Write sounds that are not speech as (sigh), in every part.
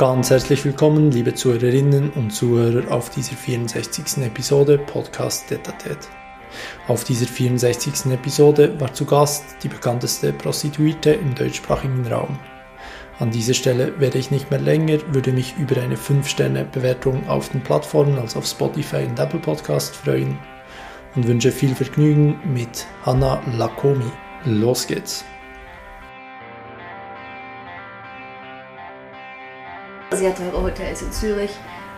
Ganz herzlich willkommen, liebe Zuhörerinnen und Zuhörer, auf dieser 64. Episode Podcast Detatet. Auf dieser 64. Episode war zu Gast die bekannteste Prostituierte im deutschsprachigen Raum. An dieser Stelle werde ich nicht mehr länger, würde mich über eine 5-Sterne-Bewertung auf den Plattformen als auf Spotify und Apple Podcast freuen und wünsche viel Vergnügen mit Hanna Lakomi. Los geht's! Sehr teure Hotels in Zürich.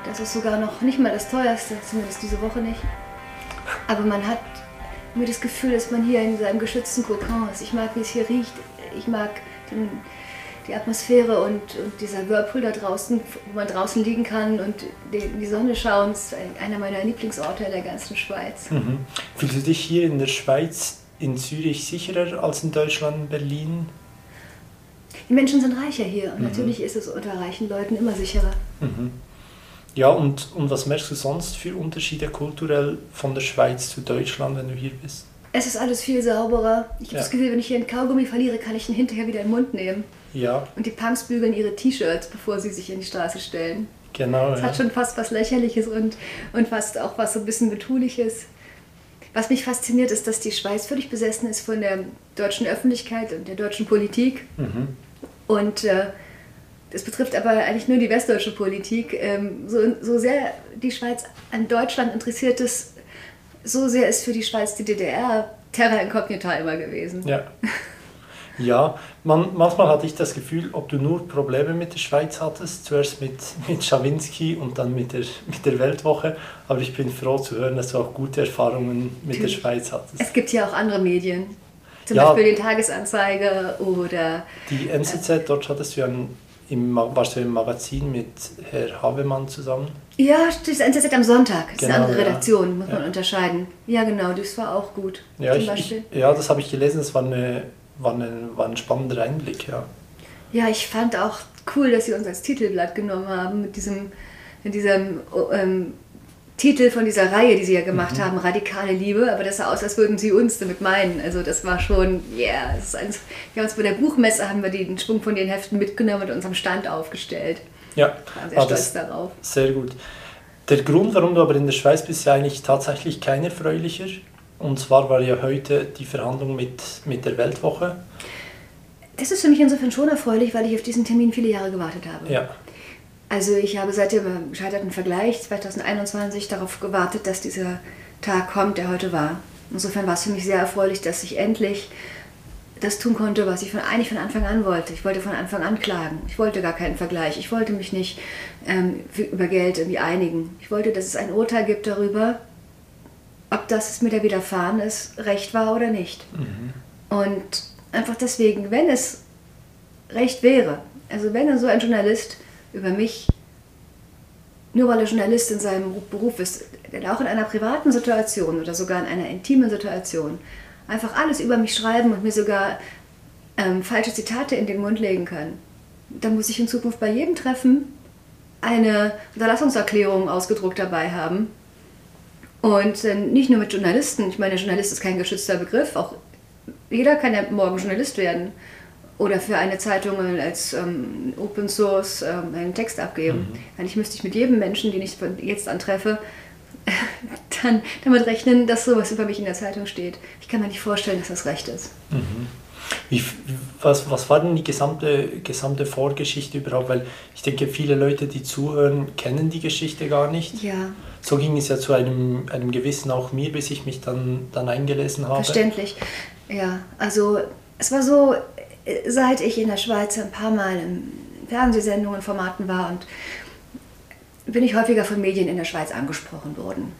Das ist sogar noch nicht mal das teuerste, zumindest diese Woche nicht. Aber man hat mir das Gefühl, dass man hier in seinem geschützten Kokon ist. Ich mag, wie es hier riecht. Ich mag den die Atmosphäre und, und dieser Whirlpool da draußen, wo man draußen liegen kann und die, die Sonne schauen, ist einer meiner Lieblingsorte in der ganzen Schweiz. Mhm. Fühlst du dich hier in der Schweiz, in Zürich sicherer als in Deutschland, Berlin? Die Menschen sind reicher hier und mhm. natürlich ist es unter reichen Leuten immer sicherer. Mhm. Ja, und, und was merkst du sonst für Unterschiede kulturell von der Schweiz zu Deutschland, wenn du hier bist? Es ist alles viel sauberer. Ich habe ja. das Gefühl, wenn ich hier einen Kaugummi verliere, kann ich ihn hinterher wieder in den Mund nehmen. Ja. Und die Punks bügeln ihre T-Shirts, bevor sie sich in die Straße stellen. Genau. Das ja. hat schon fast was Lächerliches und, und fast auch was so ein bisschen Betuliches. Was mich fasziniert, ist, dass die Schweiz völlig besessen ist von der deutschen Öffentlichkeit und der deutschen Politik. Mhm. Und äh, das betrifft aber eigentlich nur die westdeutsche Politik. Ähm, so, so sehr die Schweiz an Deutschland interessiert ist, so sehr ist für die Schweiz die DDR Terra Incognita immer gewesen. Ja. Ja, man, manchmal hatte ich das Gefühl, ob du nur Probleme mit der Schweiz hattest, zuerst mit, mit Schawinski und dann mit der, mit der Weltwoche, aber ich bin froh zu hören, dass du auch gute Erfahrungen mit Natürlich. der Schweiz hattest. Es gibt ja auch andere Medien, zum ja, Beispiel den Tagesanzeiger oder... Die NZZ, dort hattest du ja ein, im, warst du im Magazin mit Herr Habemann zusammen? Ja, das ist NZZ am Sonntag. Das genau, ist eine genau, andere Redaktion, ja. muss man unterscheiden. Ja, genau, das war auch gut. Ja, ich, ich, ja das habe ich gelesen, das war eine war, ein, war ein spannender Einblick, ja. Ja, ich fand auch cool, dass sie uns als Titelblatt genommen haben mit diesem, mit diesem ähm, Titel von dieser Reihe, die sie ja gemacht mhm. haben, Radikale Liebe, aber das sah aus, als würden sie uns damit meinen. Also das war schon, yeah, das ist eins, wir haben uns bei der Buchmesse haben wir den Schwung von den Heften mitgenommen und unserem Stand aufgestellt. Ja, war sehr ah, stolz darauf. Sehr gut. Der Grund, warum du aber in der Schweiz bist, ist ja eigentlich tatsächlich kein erfreulicher. Und zwar war ja heute die Verhandlung mit, mit der Weltwoche. Das ist für mich insofern schon erfreulich, weil ich auf diesen Termin viele Jahre gewartet habe. Ja. Also ich habe seit dem gescheiterten Vergleich 2021 darauf gewartet, dass dieser Tag kommt, der heute war. Insofern war es für mich sehr erfreulich, dass ich endlich das tun konnte, was ich von, eigentlich von Anfang an wollte. Ich wollte von Anfang an klagen. Ich wollte gar keinen Vergleich. Ich wollte mich nicht ähm, über Geld irgendwie einigen. Ich wollte, dass es ein Urteil gibt darüber, ob das mit der widerfahren ist, recht war oder nicht. Mhm. Und einfach deswegen, wenn es recht wäre, also wenn so ein Journalist über mich, nur weil er Journalist in seinem Beruf ist, auch in einer privaten Situation oder sogar in einer intimen Situation, einfach alles über mich schreiben und mir sogar ähm, falsche Zitate in den Mund legen kann, dann muss ich in Zukunft bei jedem Treffen eine Unterlassungserklärung ausgedruckt dabei haben, und äh, nicht nur mit Journalisten. Ich meine, Journalist ist kein geschützter Begriff. Auch jeder kann ja morgen Journalist werden. Oder für eine Zeitung als ähm, Open Source ähm, einen Text abgeben. Mhm. Eigentlich müsste ich mit jedem Menschen, den ich jetzt antreffe, (laughs) dann damit rechnen, dass sowas über mich in der Zeitung steht. Ich kann mir nicht vorstellen, dass das recht ist. Mhm. Wie, was, was war denn die gesamte, gesamte Vorgeschichte überhaupt? Weil ich denke, viele Leute, die zuhören, kennen die Geschichte gar nicht. Ja. So ging es ja zu einem, einem gewissen auch mir, bis ich mich dann, dann eingelesen habe. Verständlich. Ja, also es war so, seit ich in der Schweiz ein paar Mal in Fernsehsendungen, Formaten war und bin ich häufiger von Medien in der Schweiz angesprochen worden.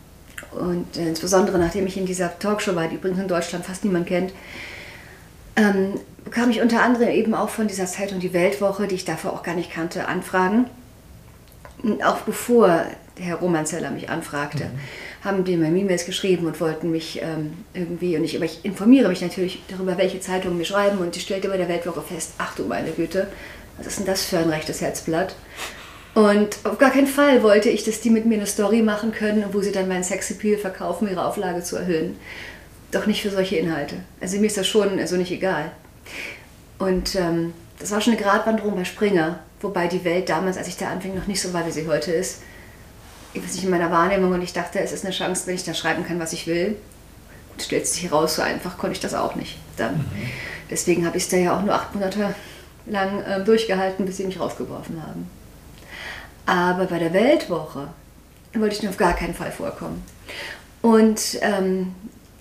Und insbesondere nachdem ich in dieser Talkshow war, die übrigens in Deutschland fast niemand kennt, ähm, bekam ich unter anderem eben auch von dieser Zeitung Die Weltwoche, die ich davor auch gar nicht kannte, Anfragen. Auch bevor der Herr Romanzeller mich anfragte, mhm. Haben die mir E-Mails geschrieben und wollten mich ähm, irgendwie, und ich, ich, informiere mich natürlich darüber, welche Zeitungen mir schreiben und ich stellte bei der Weltwoche fest, ach du meine Güte, was ist denn das für ein rechtes Herzblatt? Und auf gar keinen Fall wollte ich, dass die mit mir eine Story machen können, wo sie dann meinen Sexappeal verkaufen, ihre Auflage zu erhöhen doch nicht für solche Inhalte. Also mir ist das schon also nicht egal. Und ähm, das war schon eine Gratwanderung bei Springer, wobei die Welt damals, als ich da anfing, noch nicht so war, wie sie heute ist. Ich weiß nicht, in meiner Wahrnehmung und ich dachte, es ist eine Chance, wenn ich da schreiben kann, was ich will. Gut, stellt sich heraus, so einfach konnte ich das auch nicht. Dann. Mhm. Deswegen habe ich es da ja auch nur acht Monate lang äh, durchgehalten, bis sie mich rausgeworfen haben. Aber bei der Weltwoche wollte ich nur auf gar keinen Fall vorkommen. Und ähm,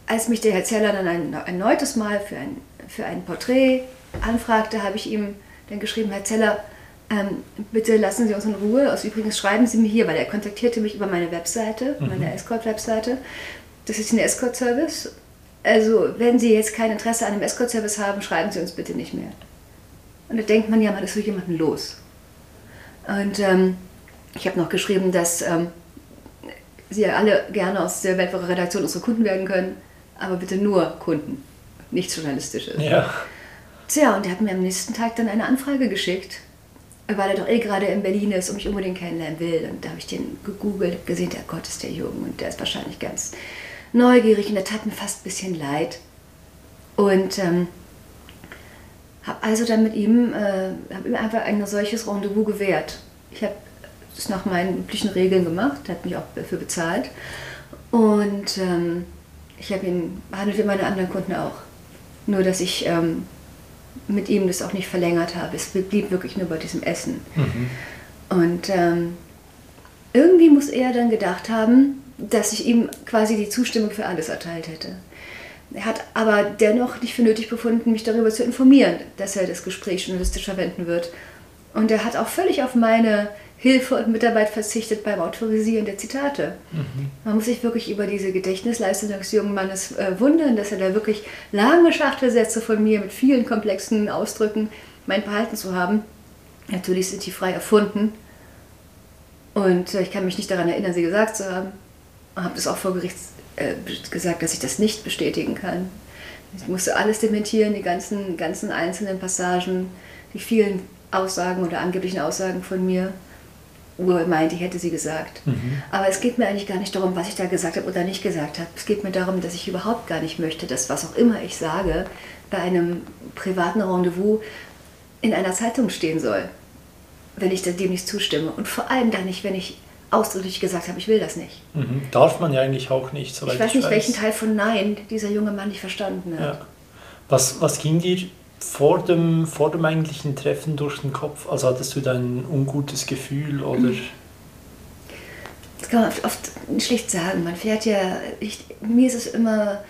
als mich der Herr Zeller dann ein, ein erneutes Mal für ein, für ein Porträt anfragte, habe ich ihm dann geschrieben, Herr Zeller, ähm, bitte lassen Sie uns in Ruhe. Also übrigens schreiben Sie mir hier, weil er kontaktierte mich über meine Webseite, mhm. meine Escort-Webseite. Das ist ein Escort-Service. Also wenn Sie jetzt kein Interesse an einem Escort-Service haben, schreiben Sie uns bitte nicht mehr. Und da denkt man ja, man ist so jemanden los. Und ähm, ich habe noch geschrieben, dass ähm, Sie ja alle gerne aus der Weltwoche-Redaktion unsere Kunden werden können, aber bitte nur Kunden, nichts Journalistisches. Ja. Tja, und er hat mir am nächsten Tag dann eine Anfrage geschickt, weil er doch eh gerade in Berlin ist und mich unbedingt kennenlernen will. Und da habe ich den gegoogelt, gesehen, der Gott ist der Jung und der ist wahrscheinlich ganz neugierig und der tat mir fast ein bisschen leid. Und ähm, habe also dann mit ihm, äh, habe ihm einfach ein solches Rendezvous gewährt. Ich habe es nach meinen üblichen Regeln gemacht, hat mich auch dafür bezahlt. Und ähm, ich habe ihn behandelt wie meine anderen Kunden auch. Nur, dass ich ähm, mit ihm das auch nicht verlängert habe. Es blieb wirklich nur bei diesem Essen. Mhm. Und ähm, irgendwie muss er dann gedacht haben, dass ich ihm quasi die Zustimmung für alles erteilt hätte. Er hat aber dennoch nicht für nötig befunden, mich darüber zu informieren, dass er das Gespräch journalistisch verwenden wird. Und er hat auch völlig auf meine Hilfe und Mitarbeit verzichtet beim Autorisieren der Zitate. Mhm. Man muss sich wirklich über diese Gedächtnisleistung des jungen Mannes äh, wundern, dass er da wirklich lange Schachtelsätze von mir mit vielen komplexen Ausdrücken mein Verhalten zu haben. Natürlich sind die frei erfunden. Und äh, ich kann mich nicht daran erinnern, sie gesagt zu haben. Ich habe das auch vor Gericht äh, gesagt, dass ich das nicht bestätigen kann. Ich musste alles dementieren, die ganzen, ganzen einzelnen Passagen, die vielen Aussagen oder angeblichen Aussagen von mir. Uhr meinte, ich hätte sie gesagt. Mhm. Aber es geht mir eigentlich gar nicht darum, was ich da gesagt habe oder nicht gesagt habe. Es geht mir darum, dass ich überhaupt gar nicht möchte, dass was auch immer ich sage, bei einem privaten Rendezvous in einer Zeitung stehen soll, wenn ich dem nicht zustimme. Und vor allem dann nicht, wenn ich ausdrücklich gesagt habe, ich will das nicht. Mhm. Darf man ja eigentlich auch nicht. ich weiß nicht, weiß. welchen Teil von Nein dieser junge Mann nicht verstanden hat. Ja. Was, was ging dir vor dem, vor dem eigentlichen Treffen durch den Kopf? Also hattest du da ein ungutes Gefühl oder? Das kann man oft, oft schlicht sagen. Man fährt ja, ich, mir ist es immer,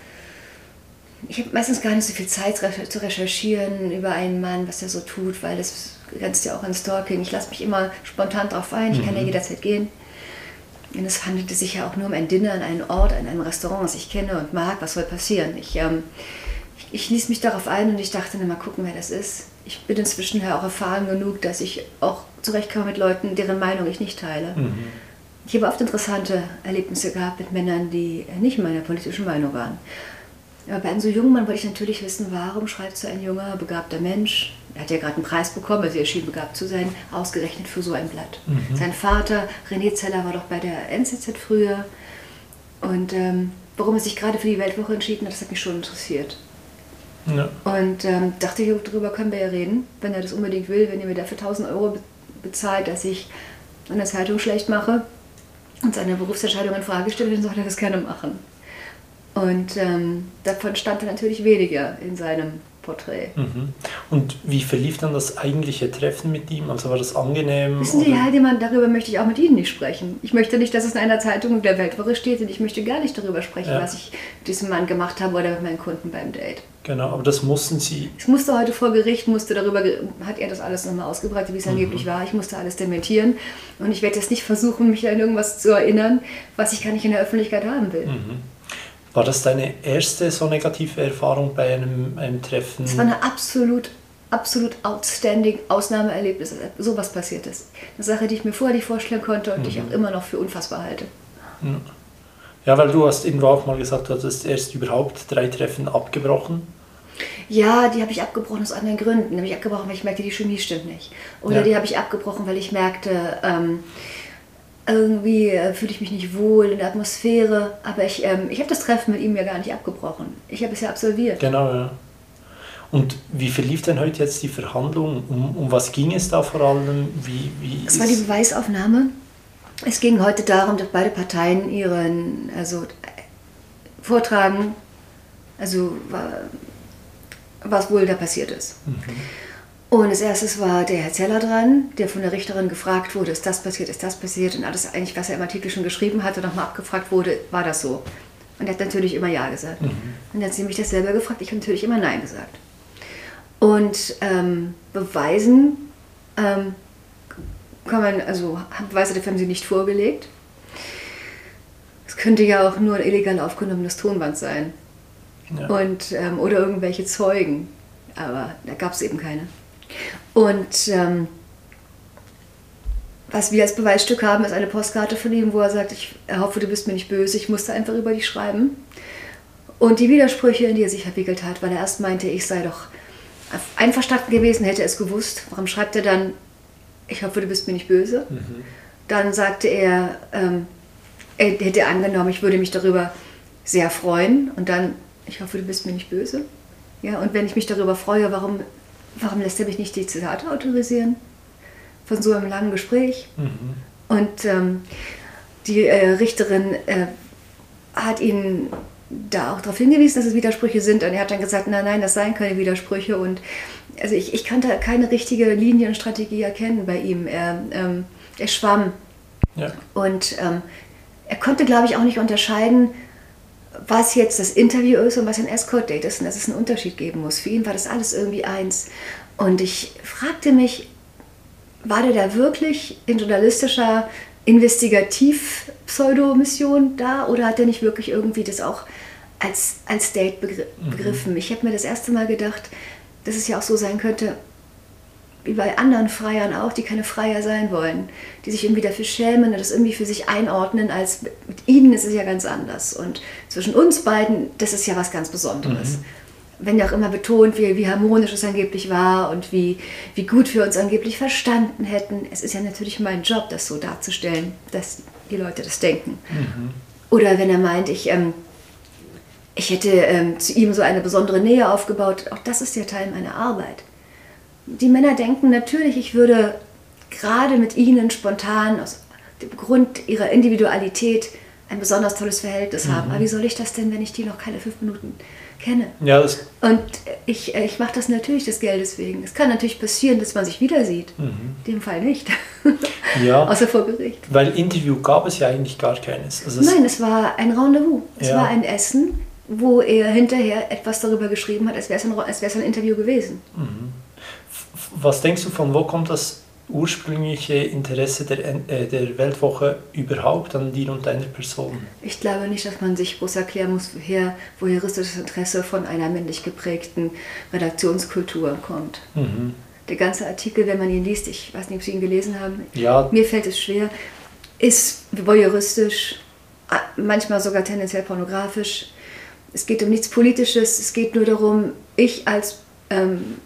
ich habe meistens gar nicht so viel Zeit zu recherchieren über einen Mann, was er so tut, weil das grenzt ja auch an Stalking. Ich lasse mich immer spontan darauf ein, ich mhm. kann ja mhm. jederzeit gehen. Und es handelte sich ja auch nur um ein Dinner an einem Ort, an einem Restaurant, das ich kenne und mag. Was soll passieren? Ich, ähm, ich, ließ mich darauf ein und ich dachte, na, mal gucken, wer das ist. Ich bin inzwischen ja auch erfahren genug, dass ich auch zurechtkomme mit Leuten, deren Meinung ich nicht teile. Mhm. Ich habe oft interessante Erlebnisse gehabt mit Männern, die nicht meiner politischen Meinung waren. Aber bei einem so jungen Mann wollte ich natürlich wissen, warum schreibt so ein junger, begabter Mensch, er hat ja gerade einen Preis bekommen, also er schien begabt zu sein, ausgerechnet für so ein Blatt. Mhm. Sein Vater, René Zeller, war doch bei der NZZ früher. Und ähm, warum er sich gerade für die Weltwoche entschieden hat, das hat mich schon interessiert. Ja. Und ähm, dachte, darüber können wir ja reden, wenn er das unbedingt will, wenn er mir dafür 1000 Euro bezahlt, dass ich an der Zeitung schlecht mache und seine Berufsentscheidung in Frage stelle, dann soll er das gerne machen. Und ähm, davon stand er natürlich weniger in seinem Porträt. Mhm. Und wie verlief dann das eigentliche Treffen mit ihm? Also war das angenehm? Wissen Sie, Herr Heidemann, darüber möchte ich auch mit Ihnen nicht sprechen. Ich möchte nicht, dass es in einer Zeitung der Weltwoche steht und ich möchte gar nicht darüber sprechen, ja. was ich mit diesem Mann gemacht habe oder mit meinen Kunden beim Date. Genau, aber das mussten Sie. Ich musste heute vor Gericht, musste darüber, hat er das alles nochmal ausgebreitet, wie es mhm. angeblich war. Ich musste alles dementieren und ich werde jetzt nicht versuchen, mich an irgendwas zu erinnern, was ich gar nicht in der Öffentlichkeit haben will. Mhm. War das deine erste so negative Erfahrung bei einem, einem Treffen? Es war eine absolut, absolut outstanding Ausnahmeerlebnis, so was passiert ist. Eine Sache, die ich mir vorher nicht vorstellen konnte und mhm. die ich mhm. auch immer noch für unfassbar halte. Ja. Weil du hast irgendwo auch mal gesagt, du hattest erst überhaupt drei Treffen abgebrochen. Ja, die habe ich abgebrochen aus anderen Gründen. Nämlich abgebrochen, weil ich merkte, die Chemie stimmt nicht. Oder ja. die habe ich abgebrochen, weil ich merkte, ähm, irgendwie äh, fühle ich mich nicht wohl in der Atmosphäre. Aber ich, ähm, ich habe das Treffen mit ihm ja gar nicht abgebrochen. Ich habe es ja absolviert. Genau, ja. Und wie verlief denn heute jetzt die Verhandlung? Um, um was ging es da vor allem? Wie, wie es war die Beweisaufnahme. Es ging heute darum, dass beide Parteien ihren, also vortragen, also was wohl da passiert ist. Mhm. Und als erstes war der Herr Zeller dran, der von der Richterin gefragt wurde, ist das passiert, ist das passiert und alles eigentlich, was er im Artikel schon geschrieben hatte, nochmal abgefragt wurde, war das so. Und er hat natürlich immer Ja gesagt. Mhm. Und dann hat sie mich das selber gefragt, ich habe natürlich immer Nein gesagt. Und ähm, beweisen ähm, kann man, also Beweise dafür haben sie nicht vorgelegt. Es könnte ja auch nur ein illegal aufgenommenes Tonband sein. Ja. Und, ähm, oder irgendwelche Zeugen. Aber da gab es eben keine. Und ähm, was wir als Beweisstück haben, ist eine Postkarte von ihm, wo er sagt, ich hoffe, du bist mir nicht böse, ich musste einfach über dich schreiben. Und die Widersprüche, in die er sich verwickelt hat, weil er erst meinte, ich sei doch einverstanden gewesen, hätte es gewusst. Warum schreibt er dann, ich hoffe, du bist mir nicht böse? Mhm. Dann sagte er, ähm, er hätte angenommen, ich würde mich darüber sehr freuen. Und dann, ich hoffe, du bist mir nicht böse. Ja, und wenn ich mich darüber freue, warum, warum lässt er mich nicht die Zitate autorisieren? Von so einem langen Gespräch. Mhm. Und ähm, die äh, Richterin äh, hat ihn da auch darauf hingewiesen, dass es Widersprüche sind. Und er hat dann gesagt, nein, nein, das seien keine Widersprüche. Und also ich, ich konnte keine richtige Linienstrategie erkennen bei ihm. Er, ähm, er schwamm. Ja. Und ähm, er konnte, glaube ich, auch nicht unterscheiden, was jetzt das Interview ist und was ein Escort-Date ist und dass es einen Unterschied geben muss. Für ihn war das alles irgendwie eins. Und ich fragte mich, war der da wirklich in journalistischer Investigativ-Pseudomission da oder hat er nicht wirklich irgendwie das auch als, als Date mhm. begriffen? Mhm. Ich habe mir das erste Mal gedacht, dass es ja auch so sein könnte, wie bei anderen Freiern auch, die keine Freier sein wollen, die sich irgendwie dafür schämen und das irgendwie für sich einordnen, als mit ihnen ist es ja ganz anders. Und zwischen uns beiden, das ist ja was ganz Besonderes. Mhm. Wenn ja auch immer betont, wie, wie harmonisch es angeblich war und wie, wie gut wir uns angeblich verstanden hätten. Es ist ja natürlich mein Job, das so darzustellen, dass die Leute das denken. Mhm. Oder wenn er meint, ich, ähm, ich hätte ähm, zu ihm so eine besondere Nähe aufgebaut, auch das ist ja Teil meiner Arbeit die Männer denken natürlich, ich würde gerade mit ihnen spontan aus dem Grund ihrer Individualität ein besonders tolles Verhältnis mhm. haben. Aber wie soll ich das denn, wenn ich die noch keine fünf Minuten kenne? Ja, das Und ich, ich mache das natürlich des Geldes wegen. Es kann natürlich passieren, dass man sich wieder sieht. Mhm. In dem Fall nicht. (laughs) Ja. Außer vor Gericht. Weil Interview gab es ja eigentlich gar keines. Also Nein, es war ein Rendezvous. Es ja. war ein Essen, wo er hinterher etwas darüber geschrieben hat, als wäre es ein, ein Interview gewesen. Mhm. Was denkst du, von wo kommt das ursprüngliche Interesse der, äh, der Weltwoche überhaupt an dir und deiner Person? Ich glaube nicht, dass man sich groß erklären muss, woher voyeuristisches Interesse von einer männlich geprägten Redaktionskultur kommt. Mhm. Der ganze Artikel, wenn man ihn liest, ich weiß nicht, ob Sie ihn gelesen haben, ja. mir fällt es schwer, ist voyeuristisch, manchmal sogar tendenziell pornografisch. Es geht um nichts Politisches, es geht nur darum, ich als ähm,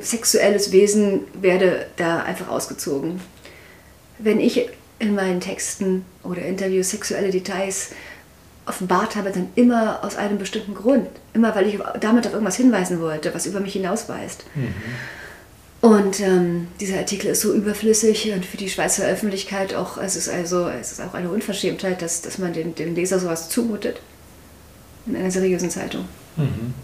sexuelles Wesen werde da einfach ausgezogen. Wenn ich in meinen Texten oder Interviews sexuelle Details offenbart habe, dann immer aus einem bestimmten Grund. Immer weil ich damit auf irgendwas hinweisen wollte, was über mich hinausweist. Mhm. Und ähm, dieser Artikel ist so überflüssig und für die Schweizer Öffentlichkeit auch, es ist also, es ist auch eine Unverschämtheit, dass, dass man dem, dem Leser sowas zumutet. In einer seriösen Zeitung. Mhm.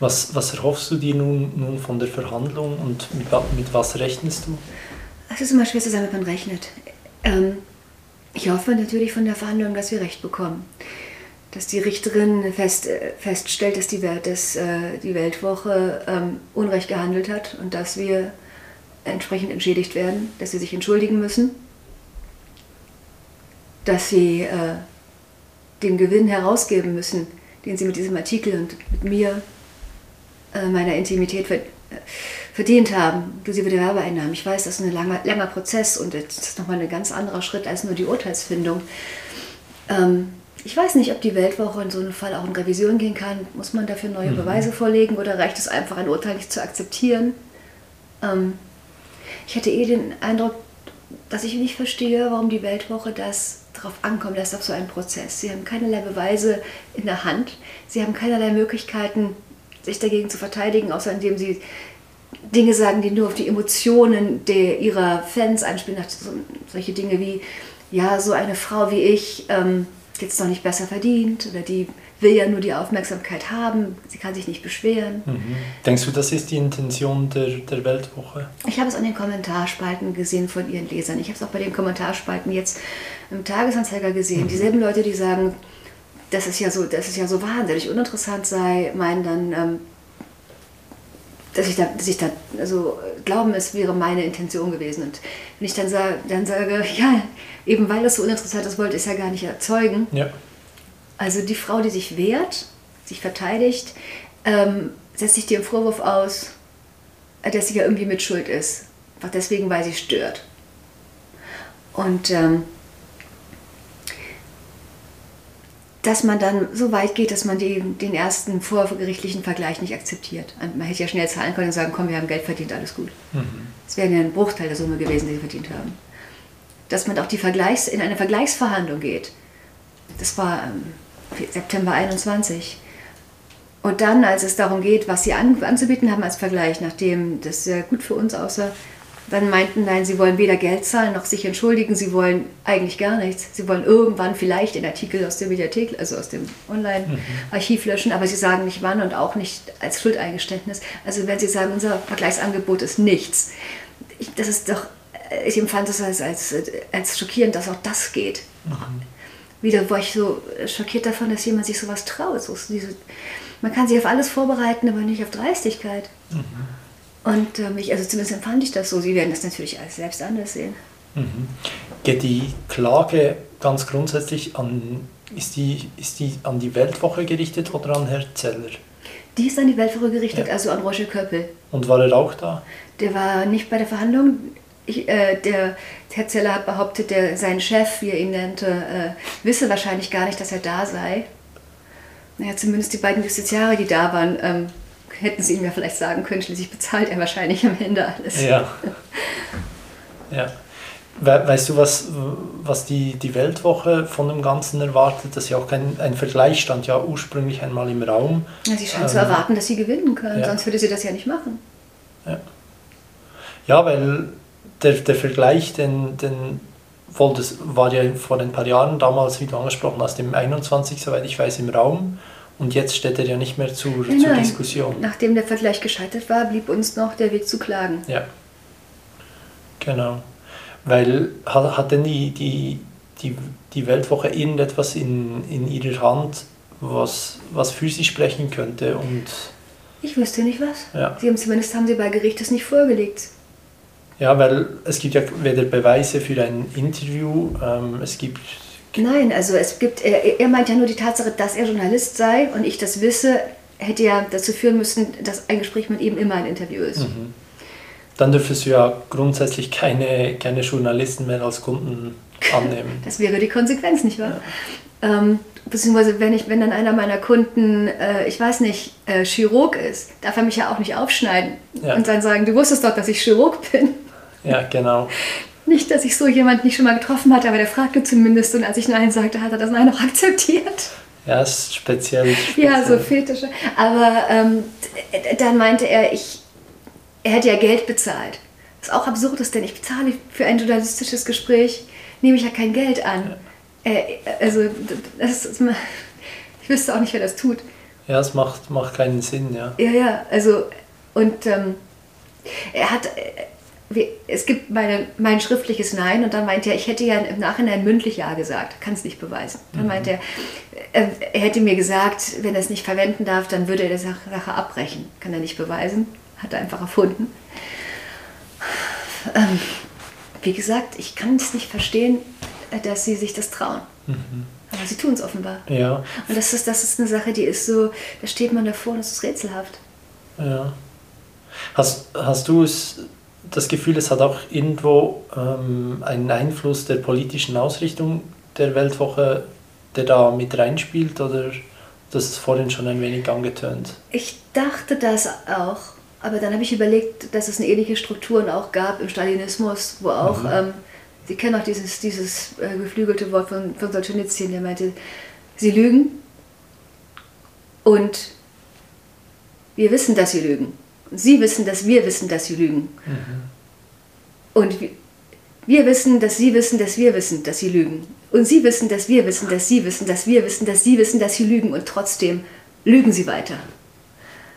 Was, was erhoffst du dir nun, nun von der Verhandlung und mit, mit was rechnest du? Es ist immer schwer zu sagen, wenn man rechnet. Ähm, ich hoffe natürlich von der Verhandlung, dass wir Recht bekommen. Dass die Richterin fest, äh, feststellt, dass die, Welt, dass, äh, die Weltwoche ähm, Unrecht gehandelt hat und dass wir entsprechend entschädigt werden, dass sie sich entschuldigen müssen, dass sie äh, den Gewinn herausgeben müssen, den sie mit diesem Artikel und mit mir äh, meiner Intimität verdient haben, inklusive der Werbeeinnahmen. Ich weiß, das ist ein langer, langer Prozess und das ist nochmal ein ganz anderer Schritt als nur die Urteilsfindung. Ähm, ich weiß nicht, ob die Weltwoche in so einem Fall auch in Revision gehen kann. Muss man dafür neue mhm. Beweise vorlegen oder reicht es einfach, ein Urteil nicht zu akzeptieren? Ähm, ich hatte eh den Eindruck, dass ich nicht verstehe, warum die Weltwoche das darauf ankommen lässt, auf so einen Prozess. Sie haben keinerlei Beweise in der Hand. Sie haben keinerlei Möglichkeiten, sich dagegen zu verteidigen, außer indem sie Dinge sagen, die nur auf die Emotionen der, ihrer Fans anspielen. So, solche Dinge wie, ja, so eine Frau wie ich ähm, jetzt noch nicht besser verdient oder die will ja nur die Aufmerksamkeit haben, sie kann sich nicht beschweren. Mhm. Denkst du, das ist die Intention der, der Weltwoche? Ich habe es an den Kommentarspalten gesehen von ihren Lesern. Ich habe es auch bei den Kommentarspalten jetzt im Tagesanzeiger gesehen. Mhm. Dieselben Leute, die sagen, dass es ja so, dass es ja so wahnsinnig uninteressant sei, meinen dann, ähm, dass ich da, dass ich da, also glauben, es wäre meine Intention gewesen. Und wenn ich dann, sage, dann sage, ja, eben weil das so uninteressant ist, wollte ich es ja gar nicht erzeugen. Ja. Also die Frau, die sich wehrt, sich verteidigt, ähm, setzt sich dir im Vorwurf aus, dass sie ja irgendwie mit Schuld ist. Einfach deswegen, weil sie stört. Und ähm, dass man dann so weit geht, dass man die, den ersten vorgerichtlichen Vergleich nicht akzeptiert. Man hätte ja schnell zahlen können und sagen, komm, wir haben Geld verdient, alles gut. Mhm. Das wäre ja ein Bruchteil der Summe gewesen, die sie verdient haben. Dass man auch die Vergleichs, in eine Vergleichsverhandlung geht. Das war ähm, September 21. Und dann, als es darum geht, was sie an, anzubieten haben als Vergleich, nachdem das sehr gut für uns aussah, dann meinten, nein, sie wollen weder Geld zahlen noch sich entschuldigen, sie wollen eigentlich gar nichts. Sie wollen irgendwann vielleicht den Artikel aus der Mediathek, also aus dem Online-Archiv löschen, aber sie sagen nicht wann und auch nicht als Schuldeingeständnis. Also wenn sie sagen, unser Vergleichsangebot ist nichts, ich, das ist doch, ich empfand es als, als, als schockierend, dass auch das geht. Mhm. Wieder war ich so schockiert davon, dass jemand sich sowas traut. So, diese, man kann sich auf alles vorbereiten, aber nicht auf Dreistigkeit. Mhm. Und ähm, ich, also zumindest empfand ich das so. Sie werden das natürlich als selbst anders sehen. Mhm. Geht die Klage ganz grundsätzlich an, ist die, ist die an die Weltwoche gerichtet oder an Herrn Zeller? Die ist an die Weltwoche gerichtet, ja. also an Roger Köppel. Und war er auch da? Der war nicht bei der Verhandlung. Ich, äh, der Herr Zeller hat behauptet, der, sein Chef, wie er ihn nannte, äh, wisse wahrscheinlich gar nicht, dass er da sei. Naja, zumindest die beiden Justiziare, die da waren, ähm, hätten sie ihm ja vielleicht sagen können, schließlich bezahlt er wahrscheinlich am Ende alles. Ja. ja. Weißt du, was, was die, die Weltwoche von dem Ganzen erwartet? Das ist ja auch kein ein Vergleich, stand ja ursprünglich einmal im Raum. Ja, sie scheint ähm, zu erwarten, dass sie gewinnen können, ja. sonst würde sie das ja nicht machen. Ja, ja weil der, der Vergleich, den, den war ja vor ein paar Jahren damals, wie du angesprochen hast, im 21, soweit ich weiß, im Raum. Und jetzt steht er ja nicht mehr zur, nein, zur Diskussion. Nachdem der Vergleich gescheitert war, blieb uns noch der Weg zu klagen. Ja. Genau. Weil hat, hat denn die, die, die, die Weltwoche irgendetwas in, in ihrer Hand, was, was für sie sprechen könnte? Und ich wüsste nicht was. Ja. Sie haben zumindest haben sie bei Gericht das nicht vorgelegt. Ja, weil es gibt ja weder Beweise für ein Interview, ähm, es gibt Nein, also es gibt, er, er meint ja nur die Tatsache, dass er Journalist sei und ich das wisse, hätte ja dazu führen müssen, dass ein Gespräch mit ihm immer ein Interview ist. Mhm. Dann dürftest du ja grundsätzlich keine, keine Journalisten mehr als Kunden (laughs) annehmen. das wäre die Konsequenz, nicht wahr? Ja. Ähm, beziehungsweise wenn, ich, wenn dann einer meiner Kunden, äh, ich weiß nicht, äh, Chirurg ist, darf er mich ja auch nicht aufschneiden ja. und dann sagen, du wusstest doch, dass ich Chirurg bin. Ja, genau. (laughs) Nicht, dass ich so jemanden nicht schon mal getroffen hatte, aber der fragte zumindest und als ich Nein sagte, hat er das Nein auch akzeptiert. Ja, ist speziell. speziell. Ja, so Fetische. Aber ähm, dann meinte er, ich, er hätte ja Geld bezahlt. Was auch absurd ist, denn ich bezahle für ein journalistisches Gespräch, nehme ich ja kein Geld an. Ja. Äh, also, das ist, ich wüsste auch nicht, wer das tut. Ja, es macht, macht keinen Sinn, ja. Ja, ja, also, und ähm, er hat es gibt meine, mein schriftliches Nein und dann meinte er, ich hätte ja im Nachhinein mündlich Ja gesagt, kann es nicht beweisen. Dann mhm. meinte er, äh, er hätte mir gesagt, wenn er es nicht verwenden darf, dann würde er die Sache abbrechen. Kann er nicht beweisen, hat er einfach erfunden. Ähm, wie gesagt, ich kann es nicht verstehen, äh, dass sie sich das trauen. Mhm. Aber sie tun es offenbar. Ja. Und das ist, das ist eine Sache, die ist so, da steht man davor und es ist rätselhaft. Ja. Hast, hast du es das Gefühl, es hat auch irgendwo ähm, einen Einfluss der politischen Ausrichtung der Weltwoche, der da mit reinspielt oder das ist vorhin schon ein wenig angetönt? Ich dachte das auch, aber dann habe ich überlegt, dass es eine ähnliche Strukturen auch gab im Stalinismus, wo auch, mhm. ähm, Sie kennen auch dieses, dieses äh, geflügelte Wort von, von Solzhenitsyn, der meinte, Sie lügen und Wir wissen, dass sie lügen. Sie wissen, dass wir wissen, dass sie lügen. Mhm. Und wir, wissen, dass sie wissen, dass wir wissen, dass sie lügen. Und sie wissen, dass wir wissen, dass sie wissen, dass wir wissen, dass sie wissen, dass sie lügen. Und trotzdem lügen sie weiter.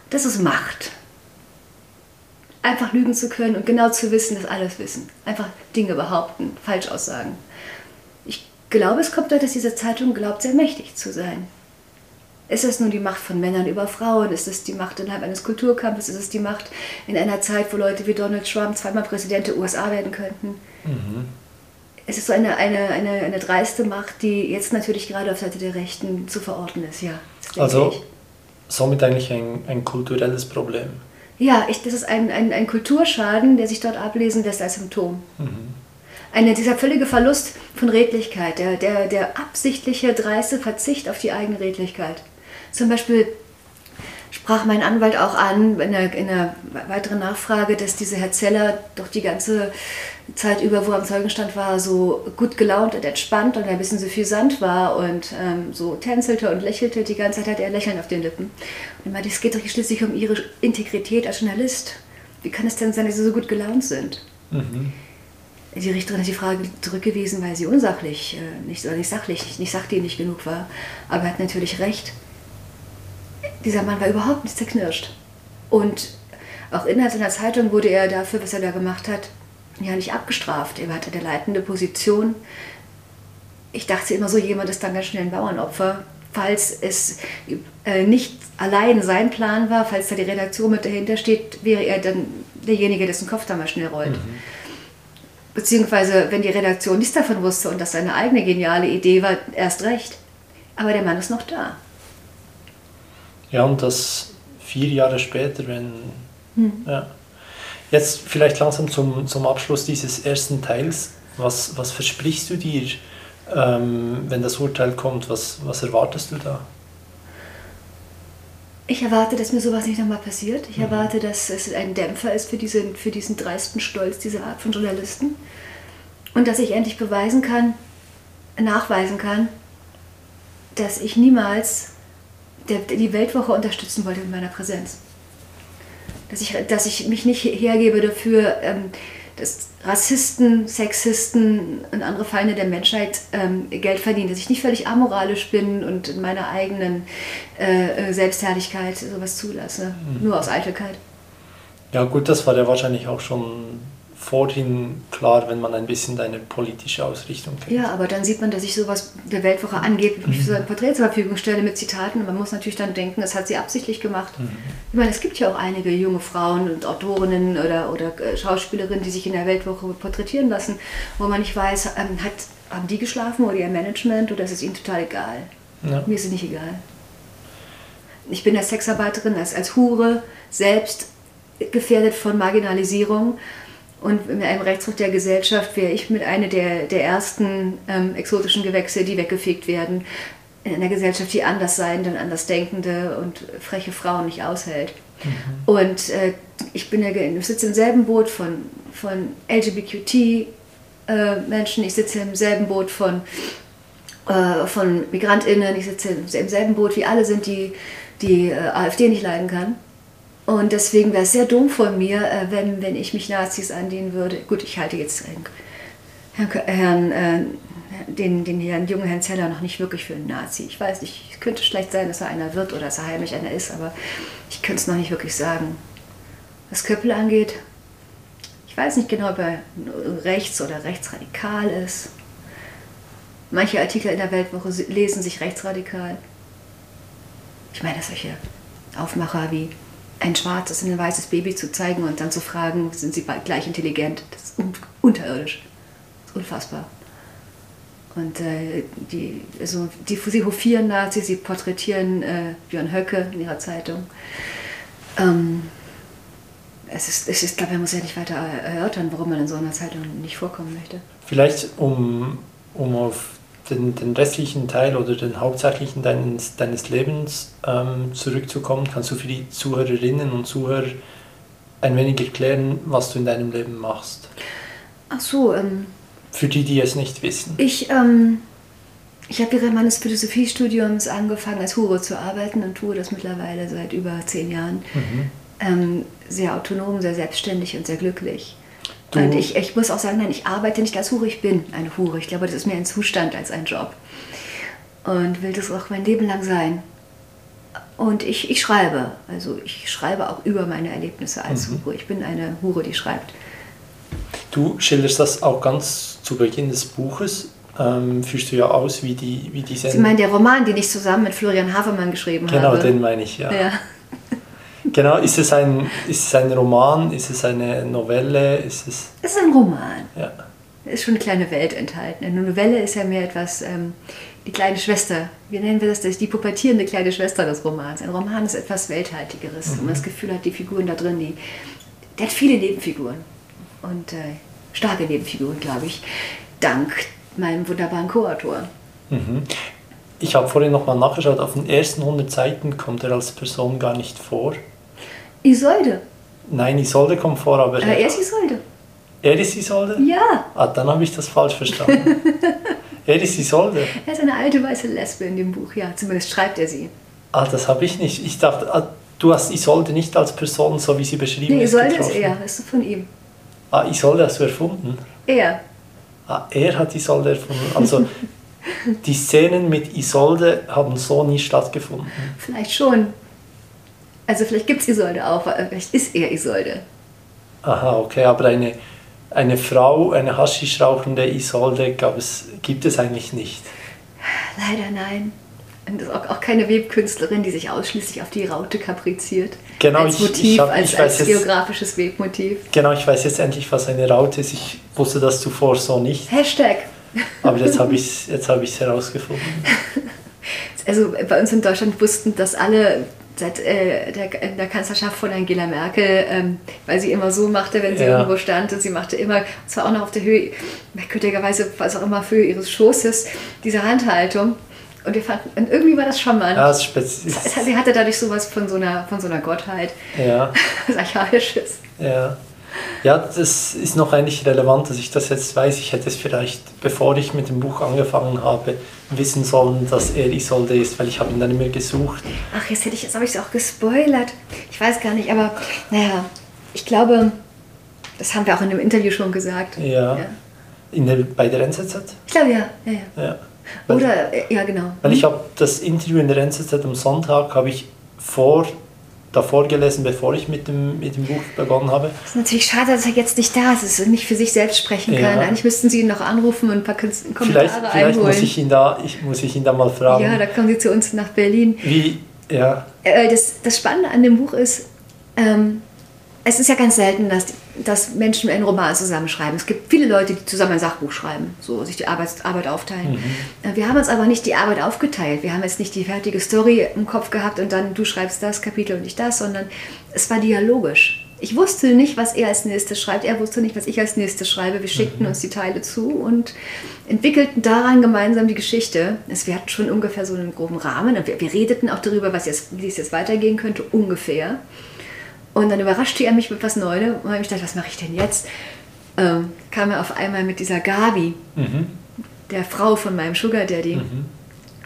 Das ist Macht. Einfach lügen zu können und genau zu wissen, dass alles wissen. Einfach Dinge behaupten, falsch aussagen. Ich glaube, es kommt daher, dass diese Zeitung glaubt, sehr mächtig zu sein. Ist es nun die Macht von Männern über Frauen? Ist es die Macht innerhalb eines Kulturkampfes? Ist es die Macht in einer Zeit, wo Leute wie Donald Trump zweimal Präsident der USA werden könnten? Mhm. Es ist so eine, eine, eine, eine dreiste Macht, die jetzt natürlich gerade auf Seite der Rechten zu verorten ist, ja. Also ich. somit eigentlich ein, ein kulturelles Problem. Ja, ich, das ist ein, ein, ein Kulturschaden, der sich dort ablesen lässt als Symptom. Mhm. Eine, dieser völlige Verlust von Redlichkeit, der, der, der absichtliche, dreiste Verzicht auf die eigene Redlichkeit. Zum Beispiel sprach mein Anwalt auch an in einer, in einer weiteren Nachfrage, dass dieser Herr Zeller doch die ganze Zeit über, wo er am Zeugenstand war, so gut gelaunt und entspannt und ein bisschen suffisant war und ähm, so tänzelte und lächelte. Die ganze Zeit hatte er Lächeln auf den Lippen. Und meinte, es geht doch schließlich um ihre Integrität als Journalist. Wie kann es denn sein, dass sie so gut gelaunt sind? Mhm. Die Richterin hat die Frage zurückgewiesen, weil sie unsachlich, äh, nicht, oder nicht sachlich, nicht sachdienlich genug war. Aber er hat natürlich recht dieser Mann war überhaupt nicht zerknirscht. Und auch innerhalb seiner Zeitung wurde er dafür, was er da gemacht hat, ja nicht abgestraft. Er hatte eine leitende Position. Ich dachte immer so, jemand ist dann ganz schnell ein Bauernopfer. Falls es äh, nicht allein sein Plan war, falls da die Redaktion mit dahinter steht, wäre er dann derjenige, dessen Kopf da mal schnell rollt. Mhm. Beziehungsweise, wenn die Redaktion nichts davon wusste und das seine eigene geniale Idee war, erst recht. Aber der Mann ist noch da. Ja, und das vier Jahre später, wenn. Hm. Ja. Jetzt vielleicht langsam zum, zum Abschluss dieses ersten Teils. Was, was versprichst du dir, ähm, wenn das Urteil kommt? Was, was erwartest du da? Ich erwarte, dass mir sowas nicht nochmal passiert. Ich mhm. erwarte, dass es ein Dämpfer ist für diesen, für diesen dreisten Stolz dieser Art von Journalisten. Und dass ich endlich beweisen kann, nachweisen kann, dass ich niemals der, die Weltwoche unterstützen wollte mit meiner Präsenz. Dass ich, dass ich mich nicht hergebe dafür, ähm, dass Rassisten, Sexisten und andere Feinde der Menschheit ähm, Geld verdienen, dass ich nicht völlig amoralisch bin und in meiner eigenen äh, Selbstherrlichkeit sowas zulasse, mhm. nur aus Eitelkeit. Ja gut, das war ja wahrscheinlich auch schon vorhin klar, wenn man ein bisschen deine politische Ausrichtung kennt. Ja, aber dann sieht man, dass ich sowas der Weltwoche angeht, ich mhm. so ein Porträt zur Verfügung stelle mit Zitaten. Und man muss natürlich dann denken, das hat sie absichtlich gemacht. Mhm. Ich meine, es gibt ja auch einige junge Frauen und Autorinnen oder, oder äh, Schauspielerinnen, die sich in der Weltwoche porträtieren lassen, wo man nicht weiß, ähm, hat, haben die geschlafen oder ihr Management oder ist es ihnen total egal. Ja. Mir ist es nicht egal. Ich bin als Sexarbeiterin, als, als Hure selbst gefährdet von Marginalisierung und mit einem Rechtsruck der Gesellschaft wäre ich mit einer der, der ersten ähm, exotischen Gewächse, die weggefegt werden, in einer Gesellschaft, die Andersseiende und Andersdenkende und freche Frauen nicht aushält. Mhm. Und äh, ich, bin ja, ich sitze im selben Boot von, von LGBTQ-Menschen, äh, ich sitze im selben Boot von, äh, von MigrantInnen, ich sitze im selben Boot wie alle sind, die die äh, AfD nicht leiden kann. Und deswegen wäre es sehr dumm von mir, äh, wenn, wenn ich mich Nazis andienen würde. Gut, ich halte jetzt Herrn, Herrn äh, den, den Herrn, jungen Herrn Zeller noch nicht wirklich für einen Nazi. Ich weiß nicht, es könnte schlecht sein, dass er einer wird oder dass er heimlich einer ist, aber ich könnte es noch nicht wirklich sagen. Was Köppel angeht, ich weiß nicht genau, ob er rechts oder rechtsradikal ist. Manche Artikel in der Weltwoche lesen sich rechtsradikal. Ich meine, solche Aufmacher wie ein schwarzes und ein weißes Baby zu zeigen und dann zu fragen, sind sie gleich intelligent? Das ist un unterirdisch. Das ist unfassbar. Und äh, die, also die, sie hofieren Nazis, sie porträtieren äh, Björn Höcke in ihrer Zeitung. Ähm, es ist, es ist, glaube man muss ja nicht weiter erörtern, warum man in so einer Zeitung nicht vorkommen möchte. Vielleicht, um, um auf den, den restlichen Teil oder den hauptsächlichen deines, deines Lebens ähm, zurückzukommen, kannst du für die Zuhörerinnen und Zuhörer ein wenig erklären, was du in deinem Leben machst? Ach so. Ähm, für die, die es nicht wissen. Ich, ähm, Ich habe während meines Philosophiestudiums angefangen, als Hure zu arbeiten und tue das mittlerweile seit über zehn Jahren. Mhm. Ähm, sehr autonom, sehr selbstständig und sehr glücklich. Du. Und ich, ich muss auch sagen, nein, ich arbeite nicht als Hure, ich bin eine Hure. Ich glaube, das ist mehr ein Zustand als ein Job. Und will das auch mein Leben lang sein. Und ich, ich schreibe. Also ich schreibe auch über meine Erlebnisse als mhm. Hure. Ich bin eine Hure, die schreibt. Du schilderst das auch ganz zu Beginn des Buches ähm, führst du ja aus, wie die, wie die Sie meinen der Roman, den ich zusammen mit Florian Hafermann geschrieben genau, habe? Genau, den meine ich, ja. ja. Genau, ist es, ein, ist es ein Roman, ist es eine Novelle, ist es... Es ist ein Roman. Ja. Es ist schon eine kleine Welt enthalten. Eine Novelle ist ja mehr etwas, ähm, die kleine Schwester, wie nennen wir das, das die pubertierende kleine Schwester des Romans. Ein Roman ist etwas Welthaltigeres. Mhm. Und man das Gefühl hat, die Figuren da drin, die, der hat viele Nebenfiguren. Und äh, starke Nebenfiguren, glaube ich. Dank meinem wunderbaren Co-Autor. Mhm. Ich habe vorhin nochmal nachgeschaut, auf den ersten 100 Seiten kommt er als Person gar nicht vor. Isolde? Nein, Isolde kommt vor, aber... Aber er ist Isolde. Er ist Isolde? Ja. Ah, dann habe ich das falsch verstanden. (laughs) er ist Isolde? Er ist eine alte weiße Lesbe in dem Buch, ja. Zumindest schreibt er sie. Ah, das habe ich nicht. Ich dachte, ah, du hast Isolde nicht als Person, so wie sie beschrieben nee, ist. Isolde ist er, das ist von ihm. Ah, Isolde hast du erfunden? Er. Ah, er hat Isolde erfunden. Also (laughs) die Szenen mit Isolde haben so nie stattgefunden. Vielleicht schon. Also vielleicht gibt es Isolde auch, vielleicht ist er Isolde. Aha, okay, aber eine, eine Frau, eine Haschisch-rauchende Isolde gab es, gibt es eigentlich nicht. Leider nein. Und auch, auch keine Webkünstlerin, die sich ausschließlich auf die Raute kapriziert. Genau, als Motiv, ich, ich hab, als, als jetzt, geografisches Webmotiv. Genau, ich weiß jetzt endlich, was eine Raute ist. Ich wusste das zuvor so nicht. Hashtag. Aber jetzt habe ich es hab herausgefunden. (laughs) Also bei uns in Deutschland wussten das alle seit äh, der, der, Kanzlerschaft von Angela Merkel, ähm, weil sie immer so machte, wenn sie ja. irgendwo stand und sie machte immer, zwar auch noch auf der Höhe, merkwürdigerweise, was auch immer, Höhe ihres Schoßes, diese Handhaltung. Und, wir fanden, und irgendwie war das charmant. Ja, das ist sie hatte dadurch sowas von so einer, von so einer Gottheit. Ja. (laughs) Was Archaisches. Ja. Ja, das ist noch eigentlich relevant, dass ich das jetzt weiß. Ich hätte es vielleicht, bevor ich mit dem Buch angefangen habe, wissen sollen, dass er Isolde ist, weil ich habe ihn dann immer gesucht. Ach, jetzt hätte ich, jetzt habe ich es auch gespoilert. Ich weiß gar nicht, aber naja, ich glaube, das haben wir auch in einem Interview schon gesagt. Ja. ja. In der, bei der NZZ? Ich glaube ja. ja, ja. ja. Weil, Oder, ja genau. Weil ich habe das Interview in der NZZ am Sonntag, habe ich vor davor gelesen, bevor ich mit dem, mit dem Buch begonnen habe. Es ist natürlich schade, dass er jetzt nicht da ist, dass er nicht für sich selbst sprechen kann. Ja. Eigentlich müssten Sie ihn noch anrufen und ein paar Kommentare vielleicht, vielleicht einholen. Muss ich, ihn da, ich, muss ich ihn da mal fragen. Ja, da kommen Sie zu uns nach Berlin. Wie, ja. Äh, das, das Spannende an dem Buch ist, ähm, es ist ja ganz selten, dass, dass Menschen einen Roman zusammenschreiben. Es gibt viele Leute, die zusammen ein Sachbuch schreiben, so sich die Arbeit, Arbeit aufteilen. Mhm. Äh, wir haben uns aber nicht die Arbeit aufgeteilt. Wir haben jetzt nicht die fertige Story im Kopf gehabt und dann du schreibst das Kapitel und ich das, sondern es war dialogisch. Ich wusste nicht, was er als nächstes schreibt. Er wusste nicht, was ich als nächstes schreibe. Wir schickten mhm. uns die Teile zu und entwickelten daran gemeinsam die Geschichte. Es, wir hatten schon ungefähr so einen groben Rahmen. Wir, wir redeten auch darüber, was jetzt, wie es jetzt weitergehen könnte, ungefähr. Und dann überraschte er mich mit was Neuem und ich gedacht, was mache ich denn jetzt? Ähm, kam er auf einmal mit dieser Gabi, mhm. der Frau von meinem Sugar Daddy. Mhm.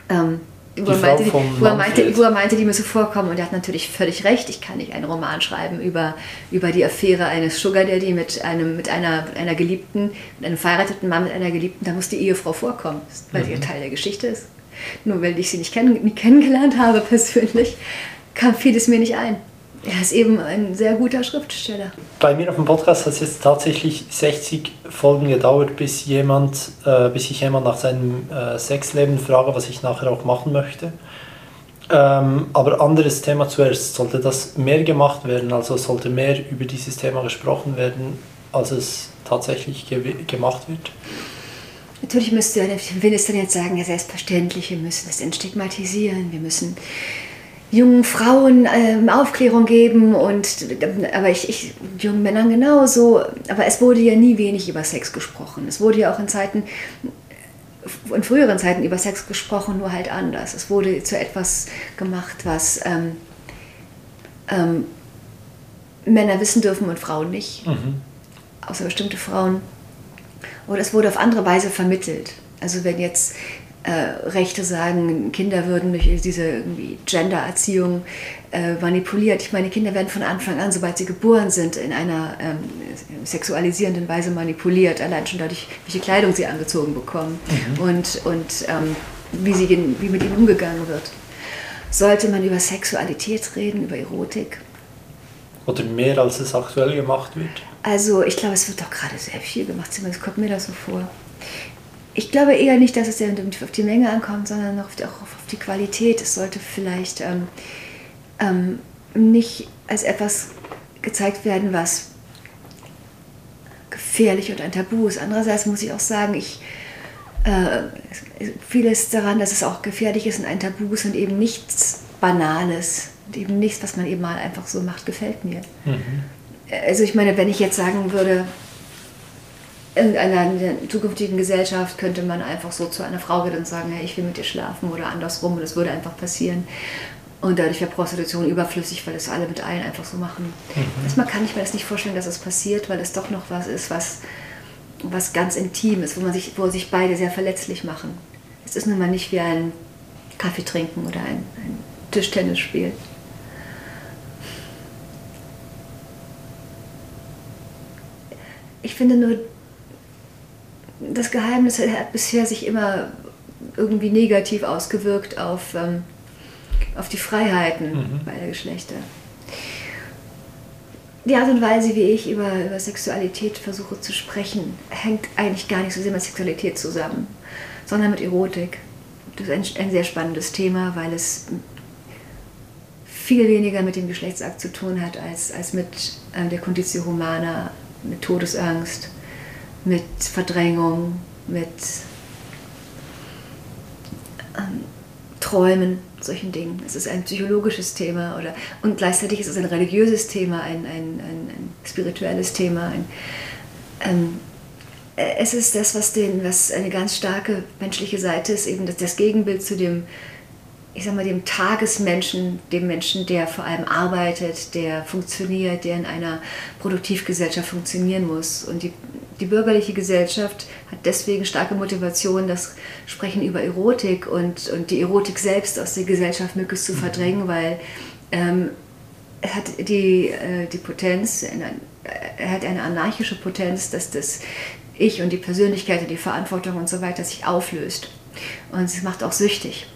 Ähm, wo, er meinte, wo, er meinte, wo er meinte, die müsse vorkommen. Und er hat natürlich völlig recht. Ich kann nicht einen Roman schreiben über, über die Affäre eines Sugar Daddy mit, einem, mit, einer, mit einer Geliebten, mit einem verheirateten Mann mit einer Geliebten. Da muss die Ehefrau vorkommen, weil mhm. sie ein Teil der Geschichte ist. Nur weil ich sie nicht, kenn, nicht kennengelernt habe persönlich, kam vieles mir nicht ein. Er ist eben ein sehr guter Schriftsteller. Bei mir auf dem Podcast hat es jetzt tatsächlich 60 Folgen gedauert, bis, jemand, äh, bis ich jemand nach seinem äh, Sexleben frage, was ich nachher auch machen möchte. Ähm, aber anderes Thema zuerst. Sollte das mehr gemacht werden, also sollte mehr über dieses Thema gesprochen werden, als es tatsächlich ge gemacht wird? Natürlich müsste der Minister jetzt sagen, ja selbstverständlich, wir müssen das entstigmatisieren, wir müssen jungen Frauen ähm, Aufklärung geben und aber ich, ich jungen Männern genauso. Aber es wurde ja nie wenig über Sex gesprochen. Es wurde ja auch in Zeiten in früheren Zeiten über Sex gesprochen, nur halt anders. Es wurde zu etwas gemacht, was ähm, ähm, Männer wissen dürfen und Frauen nicht. Mhm. Außer bestimmte Frauen. Oder es wurde auf andere Weise vermittelt. Also wenn jetzt äh, Rechte sagen, Kinder würden durch diese Gender-Erziehung äh, manipuliert. Ich meine, Kinder werden von Anfang an, sobald sie geboren sind, in einer ähm, sexualisierenden Weise manipuliert, allein schon dadurch, welche Kleidung sie angezogen bekommen mhm. und, und ähm, wie, sie, wie mit ihnen umgegangen wird. Sollte man über Sexualität reden, über Erotik? Oder mehr, als es aktuell gemacht wird? Also ich glaube, es wird doch gerade sehr viel gemacht, zumindest kommt mir das so vor ich glaube eher nicht, dass es ja auf die Menge ankommt, sondern auch auf die Qualität. Es sollte vielleicht ähm, ähm, nicht als etwas gezeigt werden, was gefährlich und ein Tabu ist. Andererseits muss ich auch sagen, ich, äh, vieles daran, dass es auch gefährlich ist und ein Tabu ist und eben nichts Banales und eben nichts, was man eben mal einfach so macht, gefällt mir. Mhm. Also ich meine, wenn ich jetzt sagen würde, in einer zukünftigen Gesellschaft könnte man einfach so zu einer Frau gehen und sagen, hey, ich will mit dir schlafen oder andersrum und es würde einfach passieren. Und dadurch wäre Prostitution überflüssig, weil es alle mit allen einfach so machen. Mhm. Erstmal kann ich mir das nicht vorstellen, dass es das passiert, weil es doch noch was ist, was, was ganz intim ist, wo, man sich, wo sich beide sehr verletzlich machen. Es ist nun mal nicht wie ein Kaffee trinken oder ein, ein Tischtennisspiel. Ich finde nur, das Geheimnis hat bisher sich immer irgendwie negativ ausgewirkt auf, ähm, auf die Freiheiten mhm. beider Geschlechter. Die Art und Weise, wie ich über, über Sexualität versuche zu sprechen, hängt eigentlich gar nicht so sehr mit Sexualität zusammen, sondern mit Erotik. Das ist ein, ein sehr spannendes Thema, weil es viel weniger mit dem Geschlechtsakt zu tun hat, als, als mit äh, der Conditio Humana, mit Todesangst, mit Verdrängung, mit ähm, Träumen, solchen Dingen. Es ist ein psychologisches Thema oder, und gleichzeitig ist es ein religiöses Thema, ein, ein, ein, ein spirituelles Thema. Ein, ähm, es ist das, was, den, was eine ganz starke menschliche Seite ist, eben das, das Gegenbild zu dem, ich sag mal, dem Tagesmenschen, dem Menschen, der vor allem arbeitet, der funktioniert, der in einer Produktivgesellschaft funktionieren muss. Und die die bürgerliche Gesellschaft hat deswegen starke Motivation, das Sprechen über Erotik und, und die Erotik selbst aus der Gesellschaft möglichst zu mhm. verdrängen, weil ähm, er hat die, äh, die Potenz, er hat eine anarchische Potenz, dass das Ich und die Persönlichkeit und die Verantwortung und so weiter sich auflöst. Und es macht auch süchtig.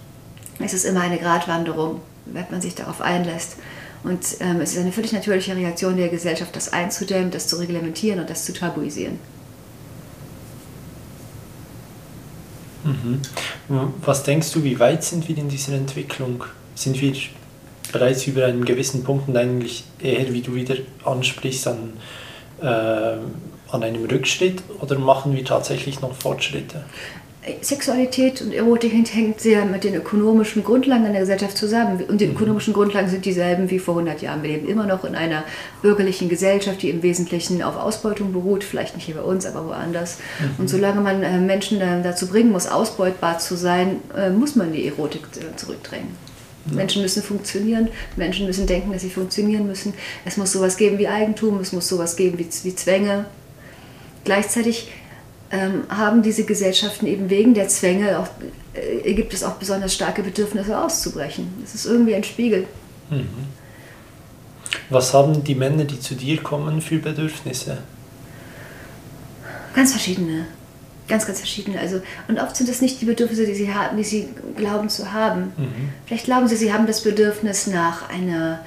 Es ist immer eine Gratwanderung, wenn man sich darauf einlässt. Und ähm, es ist eine völlig natürliche Reaktion der Gesellschaft, das einzudämmen, das zu reglementieren und das zu tabuisieren. Mhm. Was denkst du, wie weit sind wir in dieser Entwicklung? Sind wir bereits über einen gewissen Punkt und eigentlich eher, wie du wieder ansprichst, an, äh, an einem Rückschritt oder machen wir tatsächlich noch Fortschritte? Sexualität und Erotik hängt sehr mit den ökonomischen Grundlagen in der Gesellschaft zusammen. Und die mhm. ökonomischen Grundlagen sind dieselben wie vor 100 Jahren. Wir leben immer noch in einer bürgerlichen Gesellschaft, die im Wesentlichen auf Ausbeutung beruht. Vielleicht nicht hier bei uns, aber woanders. Mhm. Und solange man äh, Menschen dazu bringen muss, ausbeutbar zu sein, äh, muss man die Erotik äh, zurückdrängen. Ja. Menschen müssen funktionieren, Menschen müssen denken, dass sie funktionieren müssen. Es muss sowas geben wie Eigentum, es muss sowas geben wie, wie Zwänge. Gleichzeitig ähm, haben diese Gesellschaften eben wegen der Zwänge, auch, äh, gibt es auch besonders starke Bedürfnisse auszubrechen. Das ist irgendwie ein Spiegel. Mhm. Was haben die Männer, die zu dir kommen, für Bedürfnisse? Ganz verschiedene. Ganz, ganz verschiedene. Also, und oft sind es nicht die Bedürfnisse, die sie haben, die sie glauben zu haben. Mhm. Vielleicht glauben sie, sie haben das Bedürfnis nach einer,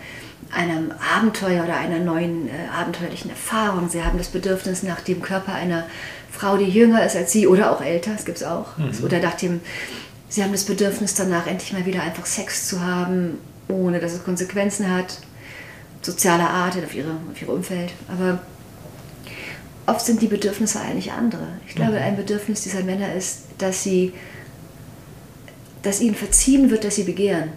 einem Abenteuer oder einer neuen äh, abenteuerlichen Erfahrung. Sie haben das Bedürfnis nach dem Körper einer Frau, die jünger ist als sie oder auch älter, das gibt es auch. Mhm. Oder nach dem, sie haben das Bedürfnis danach, endlich mal wieder einfach Sex zu haben, ohne dass es Konsequenzen hat, sozialer Art, auf ihre, auf ihr Umfeld. Aber oft sind die Bedürfnisse eigentlich andere. Ich glaube, mhm. ein Bedürfnis dieser Männer ist, dass sie, dass ihnen verziehen wird, dass sie begehren.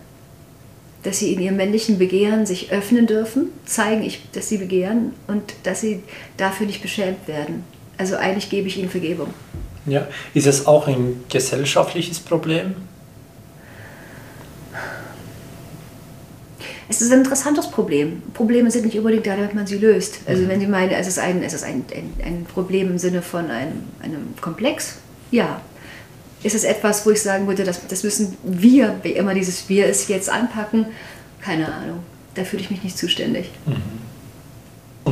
Dass sie in ihrem männlichen Begehren sich öffnen dürfen, zeigen, dass sie begehren und dass sie dafür nicht beschämt werden. Also eigentlich gebe ich ihnen Vergebung. Ja, ist es auch ein gesellschaftliches Problem? Es ist ein interessantes Problem. Probleme sind nicht unbedingt da, damit man sie löst. Also mhm. wenn Sie meinen, es ist, ein, es ist ein, ein, ein Problem im Sinne von einem, einem Komplex, ja. ist es etwas, wo ich sagen würde, das, das müssen wir, wie immer dieses Wir ist, jetzt anpacken? Keine Ahnung. Da fühle ich mich nicht zuständig. Mhm.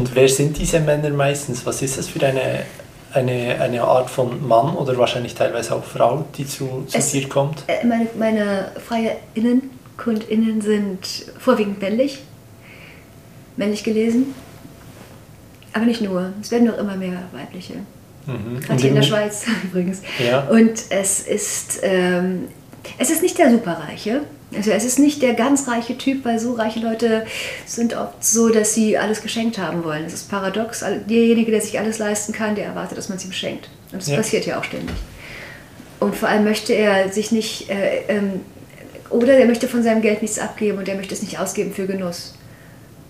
Und wer sind diese Männer meistens? Was ist das für eine, eine, eine Art von Mann oder wahrscheinlich teilweise auch Frau, die zu, zu Es- dir kommt? Äh, Meine, meine freie Innen, KundInnen sind vorwiegend männlich, männlich gelesen. Aber nicht nur, es werden noch immer mehr weibliche. Mhm. Gerade hier in der Schweiz (laughs) übrigens. Ja. Und es ist, ähm, es ist nicht der Superreiche. Also es ist nicht der ganz reiche Typ, weil so reiche Leute sind oft so, dass sie alles geschenkt haben wollen. Das ist paradox. Derjenige, der sich alles leisten kann, der erwartet, dass man es ihm schenkt. Und das Ja. passiert ja auch ständig. Und vor allem möchte er sich nicht, äh, ähm, oder er möchte von seinem Geld nichts abgeben und er möchte es nicht ausgeben für Genuss.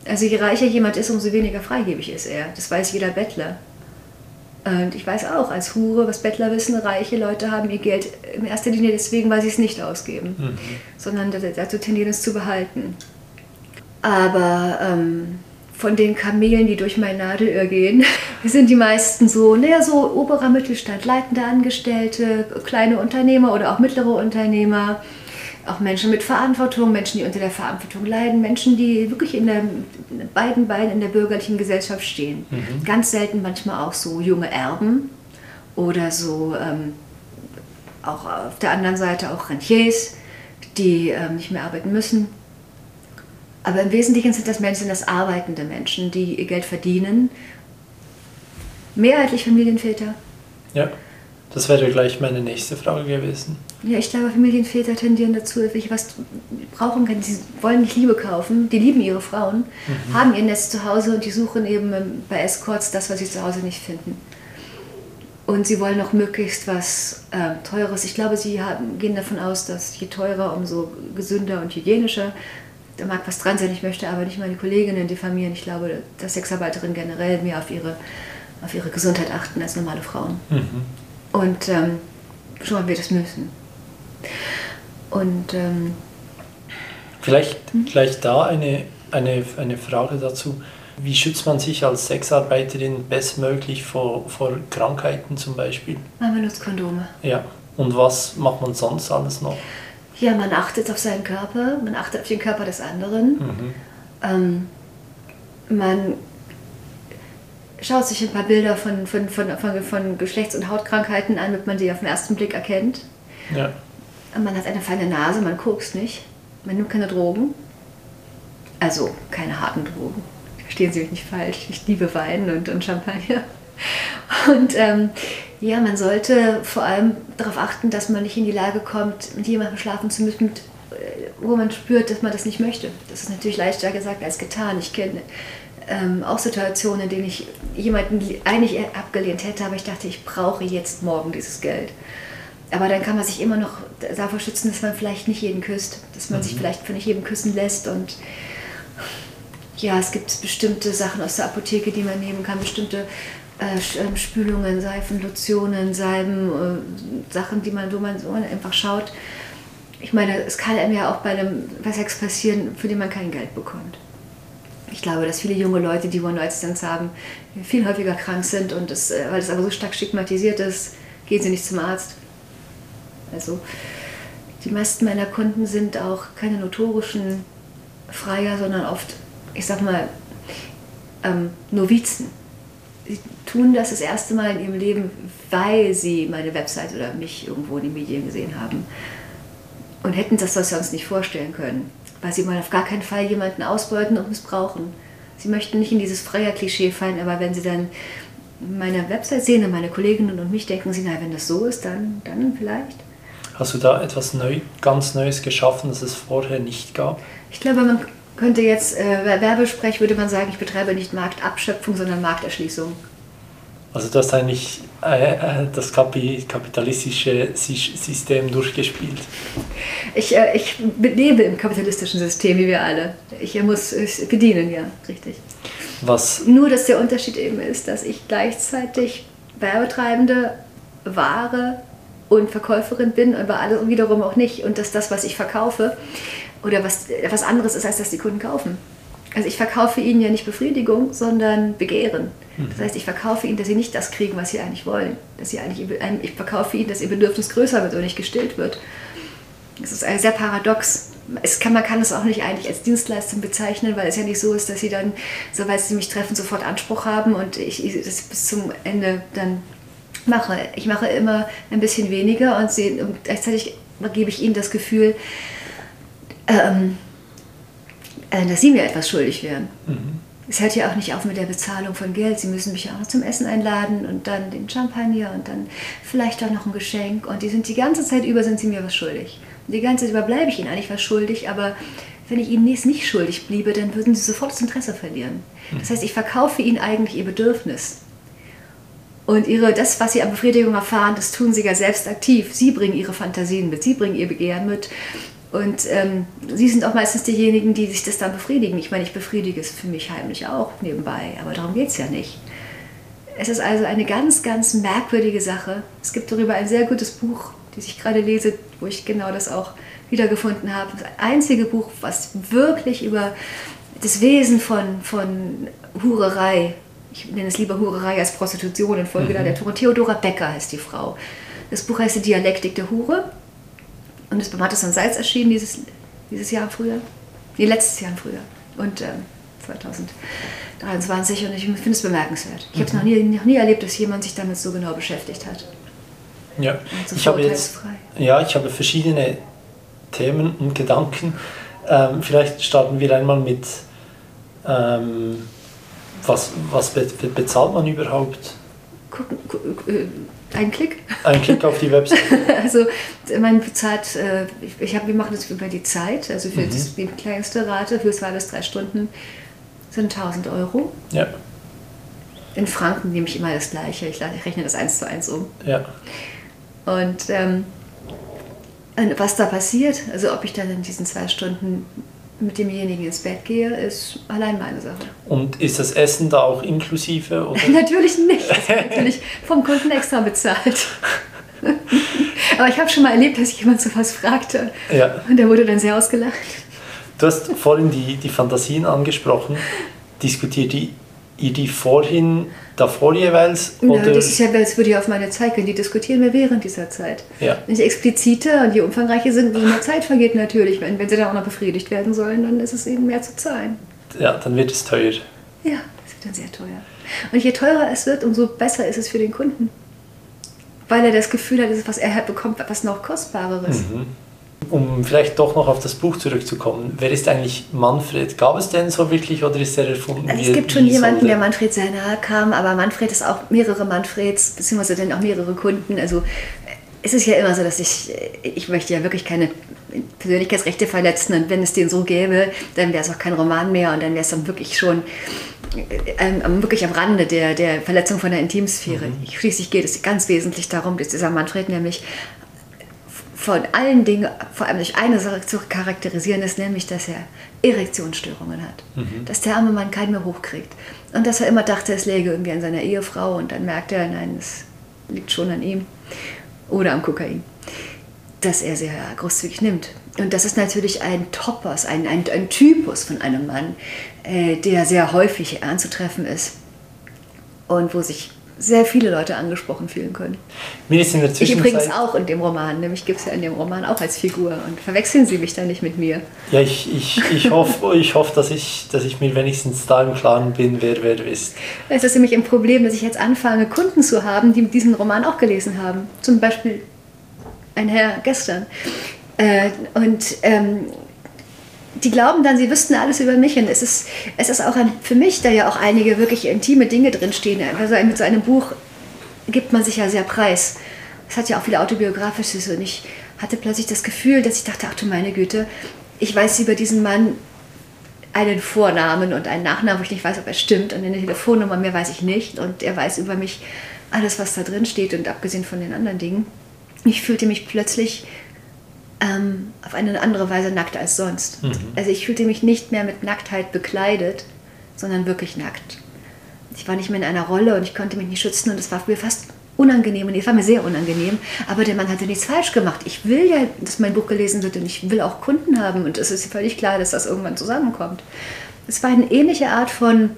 Also je reicher jemand ist, umso weniger freigebig ist er. Das weiß jeder Bettler. Und ich weiß auch als Hure, was Bettler wissen, reiche Leute haben ihr Geld in erster Linie deswegen, weil sie es nicht ausgeben, Mhm. sondern da- dazu tendieren es zu behalten. Aber ähm, von den Kamelen, die durch mein Nadelöhr gehen, (laughs) sind die meisten so, naja, so oberer Mittelstand, leitende Angestellte, kleine Unternehmer oder auch mittlere Unternehmer, auch Menschen mit Verantwortung, Menschen, die unter der Verantwortung leiden, Menschen, die wirklich in, der, in beiden Beinen in der bürgerlichen Gesellschaft stehen. Ganz selten manchmal auch so junge Erben oder so ähm, auch auf der anderen Seite auch Rentiers, die ähm, nicht mehr arbeiten müssen. Aber im Wesentlichen sind das Menschen, das arbeitende Menschen, die ihr Geld verdienen. Mehrheitlich Familienväter. Ja, das wäre gleich meine nächste Frage gewesen. Ja, ich glaube, Familienväter tendieren dazu, welche was brauchen können. Sie wollen nicht Liebe kaufen, die lieben ihre Frauen, haben ihr Netz zu Hause und die suchen eben ähm, bei Escorts das, was sie zu Hause nicht finden. Und sie wollen auch möglichst was ähm, Teures. Ich glaube, sie haben, gehen davon aus, dass je teurer, umso gesünder und hygienischer. Da mag was dran sein, ich möchte aber nicht meine Kolleginnen diffamieren. Ich glaube, dass Sexarbeiterinnen generell mehr auf ihre, auf ihre Gesundheit achten als normale Frauen. Mhm. Und ähm, schon mal wir das müssen. Und ähm, Vielleicht gleich da eine, eine, eine Frage dazu. Wie schützt man sich als Sexarbeiterin bestmöglich vor, vor Krankheiten zum Beispiel? man benutzt Kondome. Ja. Und was macht man sonst alles noch? Ja, man achtet auf seinen Körper, man achtet auf den Körper des anderen. Mhm. Ähm, man schaut sich ein paar Bilder von, von, von, von, von Geschlechts- und Hautkrankheiten an, damit man sie auf den ersten Blick erkennt. Ja. Man hat eine feine Nase, man kokst nicht, man nimmt keine Drogen. Also keine harten Drogen. Verstehen Sie mich nicht falsch. Ich liebe Wein und, und Champagner. Und ähm, ja, man sollte vor allem darauf achten, dass man nicht in die Lage kommt, mit jemandem schlafen zu müssen, mit, äh, wo man spürt, dass man das nicht möchte. Das ist natürlich leichter gesagt als getan. Ich kenne ähm, auch Situationen, in denen ich jemanden li- eigentlich abgelehnt hätte, aber ich dachte, ich brauche jetzt morgen dieses Geld. Aber dann kann man sich immer noch davor schützen, dass man vielleicht nicht jeden küsst, dass man sich vielleicht von nicht jedem küssen lässt und ja, es gibt bestimmte Sachen aus der Apotheke, die man nehmen kann, bestimmte äh, ähm, Spülungen, Seifen, Lotionen, Salben, äh, Sachen, die man, wo man, man einfach schaut. Ich meine, es kann einem ja auch bei einem bei Sex passieren, für den man kein Geld bekommt. Ich glaube, dass viele junge Leute, die One-Night-Stands haben, viel häufiger krank sind und das, äh, weil es aber so stark stigmatisiert ist, gehen sie nicht zum Arzt. Also die meisten meiner Kunden sind auch keine notorischen Freier, sondern oft, ich sag mal, ähm, Novizen. Sie tun das das erste Mal in ihrem Leben, weil sie meine Website oder mich irgendwo in den Medien gesehen haben. Und hätten das sonst nicht vorstellen können, weil sie wollen auf gar keinen Fall jemanden ausbeuten und missbrauchen. Sie möchten nicht in dieses Freier-Klischee fallen, aber wenn sie dann meine Website sehen und meine Kolleginnen und mich, denken sie, na, wenn das so ist, dann, dann vielleicht. Hast du da etwas neu, ganz Neues geschaffen, das es vorher nicht gab? Ich glaube, man könnte jetzt, äh, Werbesprech würde man sagen, ich betreibe nicht Marktabschöpfung, sondern Markterschließung. Also du hast eigentlich das Kapi kapitalistische Sy- System durchgespielt. Ich, äh, ich lebe im kapitalistischen System, wie wir alle. Ich äh, muss es bedienen, ja, richtig. Was, Nur, dass der Unterschied eben ist, dass ich gleichzeitig Werbetreibende, Ware und Verkäuferin bin, aber alle wiederum auch nicht. Und dass das, was ich verkaufe, oder was, was anderes ist, als dass die Kunden kaufen. Also ich verkaufe ihnen ja nicht Befriedigung, sondern Begehren. Das heißt, ich verkaufe ihnen, dass sie nicht das kriegen, was sie eigentlich wollen. Dass sie eigentlich, ich verkaufe ihnen, dass ihr Bedürfnis größer wird und nicht gestillt wird. Das ist sehr paradox. Es kann, man kann es auch nicht eigentlich als Dienstleistung bezeichnen, weil es ja nicht so ist, dass sie dann, sobald sie mich treffen, sofort Anspruch haben und ich, ich das bis zum Ende dann mache. Ich mache immer ein bisschen weniger und, sie, und gleichzeitig gebe ich ihnen das Gefühl, ähm, äh, dass sie mir etwas schuldig wären. Mhm. Es hört ja auch nicht auf mit der Bezahlung von Geld. Sie müssen mich ja auch noch zum Essen einladen und dann den Champagner und dann vielleicht auch noch ein Geschenk. Und die sind die ganze Zeit über sind sie mir was schuldig. Und die ganze Zeit über bleibe ich ihnen eigentlich was schuldig, aber wenn ich ihnen nicht schuldig bliebe, dann würden sie sofort das Interesse verlieren. Das heißt, ich verkaufe ihnen eigentlich ihr Bedürfnis. Und ihre, das, was sie an Befriedigung erfahren, das tun sie ja selbst aktiv. Sie bringen ihre Fantasien mit, sie bringen ihr Begehren mit. Und ähm, sie sind auch meistens diejenigen, die sich das dann befriedigen. Ich meine, ich befriedige es für mich heimlich auch nebenbei, aber darum geht es ja nicht. Es ist also eine ganz, ganz merkwürdige Sache. Es gibt darüber ein sehr gutes Buch, das ich gerade lese, wo ich genau das auch wiedergefunden habe. Das einzige Buch, was wirklich über das Wesen von, von Hurerei, ich nenne es lieber Hurerei als Prostitution in Folge mhm. der Theodora Becker heißt die Frau. Das Buch heißt Die Dialektik der Hure und das hat es an Salz erschienen dieses, dieses Jahr früher. Nee, letztes Jahr früher. Und äh, 2023. Und ich finde es bemerkenswert. Ich mhm. habe es noch nie, noch nie erlebt, dass jemand sich damit so genau beschäftigt hat. Ja, so ich habe jetzt ja, ich habe verschiedene Themen und Gedanken. Ähm, vielleicht starten wir einmal mit, ähm, was, was be bezahlt man überhaupt? Gucken, äh, ein Klick. Ein Klick auf die Website. (laughs) also man bezahlt, äh, ich hab, wir machen das über die Zeit, also für mhm. das, die kleinste Rate, für zwei bis drei Stunden sind 1000 Euro. Ja. In Franken nehme ich immer das gleiche, ich, rechne das eins zu eins um. Ja. Und ähm, was da passiert, also ob ich dann in diesen zwei Stunden mit demjenigen ins Bett gehe, ist allein meine Sache. Und ist das Essen da auch inklusive? (laughs) Natürlich nicht. Das wird natürlich vom Kunden extra bezahlt. (laughs) Aber ich habe schon mal erlebt, dass jemand so was fragte. Ja. Und der wurde dann sehr ausgelacht. Du hast vorhin die, die Fantasien angesprochen. Diskutiert die ihr die vorhin davor jeweils? Oder? Ja, das ist ja, als würde ich auf meine Zeit gehen. Die diskutieren wir während dieser Zeit. Ja. Wenn sie expliziter und je umfangreicher sind, je mehr Zeit vergeht natürlich. Wenn, wenn sie dann auch noch befriedigt werden sollen, dann ist es eben mehr zu zahlen. Ja, dann wird es teuer. Ja, es wird dann sehr teuer. Und je teurer es wird, umso besser ist es für den Kunden. Weil er das Gefühl hat, dass was er halt bekommt, was noch kostbareres. Mhm. Um vielleicht doch noch auf das Buch zurückzukommen, wer ist eigentlich Manfred? Gab es denn so wirklich oder ist er erfunden? Also es gibt schon jemanden, der Manfred sehr nahe kam, aber Manfred ist auch mehrere Manfreds, beziehungsweise dann auch mehrere Kunden. Also es ist ja immer so, dass ich, ich möchte ja wirklich keine Persönlichkeitsrechte verletzen und wenn es den so gäbe, dann wäre es auch kein Roman mehr und dann wäre es dann wirklich schon ähm, wirklich am Rande der, der Verletzung von der Intimsphäre. Mhm. Schließlich geht es ganz wesentlich darum, dass dieser Manfred nämlich von allen Dingen vor allem durch eine Sache zu charakterisieren ist, nämlich, dass er Erektionsstörungen hat. Mhm. Dass der arme Mann keinen mehr hochkriegt. Und dass er immer dachte, es läge irgendwie an seiner Ehefrau und dann merkt er, nein, es liegt schon an ihm oder am Kokain. Dass er sehr großzügig nimmt. Und das ist natürlich ein Topos, ein, ein, ein Typus von einem Mann, äh, der sehr häufig anzutreffen ist und wo sich sehr viele Leute angesprochen fühlen können. Mir ist in der Zwischenzeit... Ich übrigens auch in dem Roman, nämlich gibt es ja in dem Roman auch als Figur. Und verwechseln Sie mich da nicht mit mir. Ja, ich, ich, ich hoffe, (laughs) ich hoff, dass, ich, dass ich mir wenigstens da im Klaren bin, wer wer du bist. Es ist nämlich ein Problem, dass ich jetzt anfange, Kunden zu haben, die diesen Roman auch gelesen haben. Zum Beispiel ein Herr gestern. Äh, und ähm, die glauben dann, sie wüssten alles über mich. Und es ist, es ist auch ein, für mich, da ja auch einige wirklich intime Dinge drinstehen. Also mit so einem Buch gibt man sich ja sehr preis. Es hat ja auch viele autobiografisches. Und ich hatte plötzlich das Gefühl, dass ich dachte, ach du meine Güte, ich weiß über diesen Mann einen Vornamen und einen Nachnamen, wo ich nicht weiß, ob er stimmt. Und eine Telefonnummer, mehr weiß ich nicht. Und er weiß über mich alles, was da drin steht. Und abgesehen von den anderen Dingen. Ich fühlte mich plötzlich ähm, auf eine andere Weise nackt als sonst. Mhm. Also ich fühlte mich nicht mehr mit Nacktheit bekleidet, sondern wirklich nackt. Ich war nicht mehr in einer Rolle und ich konnte mich nicht schützen und es war mir fast unangenehm und es war mir sehr unangenehm, aber der Mann hatte nichts falsch gemacht. Ich will ja, dass mein Buch gelesen wird und ich will auch Kunden haben und es ist völlig klar, dass das irgendwann zusammenkommt. es war eine ähnliche Art von,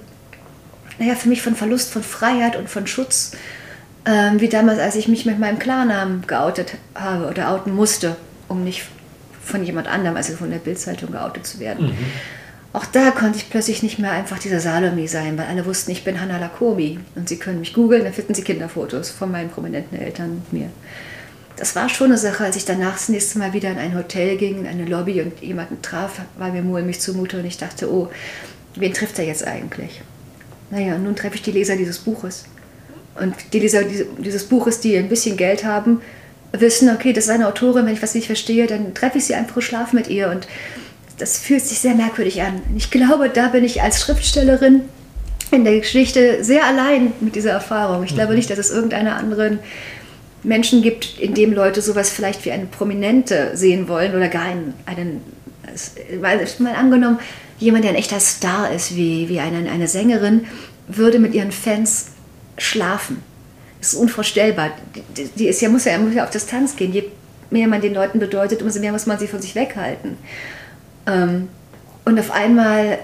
naja, für mich von Verlust von Freiheit und von Schutz, ähm, wie damals, als ich mich mit meinem Klarnamen geoutet habe oder outen musste, um nicht von jemand anderem, also von der Bildzeitung geoutet zu werden. Mhm. Auch da konnte ich plötzlich nicht mehr einfach dieser Salome sein, weil alle wussten, ich bin Hannah Lakomi. Und sie können mich googeln, dann finden sie Kinderfotos von meinen prominenten Eltern und mir. Das war schon eine Sache, als ich danach das nächste Mal wieder in ein Hotel ging, in eine Lobby und jemanden traf, war mir mulmig zumute und ich dachte, oh, wen trifft er jetzt eigentlich? Naja, und nun treffe ich die Leser dieses Buches. Und die Leser dieses Buches, die ein bisschen Geld haben, wissen, okay, das ist eine Autorin, wenn ich was nicht verstehe, dann treffe ich sie einfach und schlafe mit ihr. Und das fühlt sich sehr merkwürdig an. Ich glaube, da bin ich als Schriftstellerin in der Geschichte sehr allein mit dieser Erfahrung. Ich glaube mhm. nicht, dass es irgendeine anderen Menschen gibt, in dem Leute sowas vielleicht wie eine Prominente sehen wollen oder gar einen, einen weil mal angenommen, jemand, der ein echter Star ist, wie, wie eine, eine Sängerin, würde mit ihren Fans schlafen. Ist unvorstellbar. Die, die ist ja, muss, ja, muss ja auf Distanz gehen. Je mehr man den Leuten bedeutet, umso mehr muss man sie von sich weghalten. Ähm, und auf einmal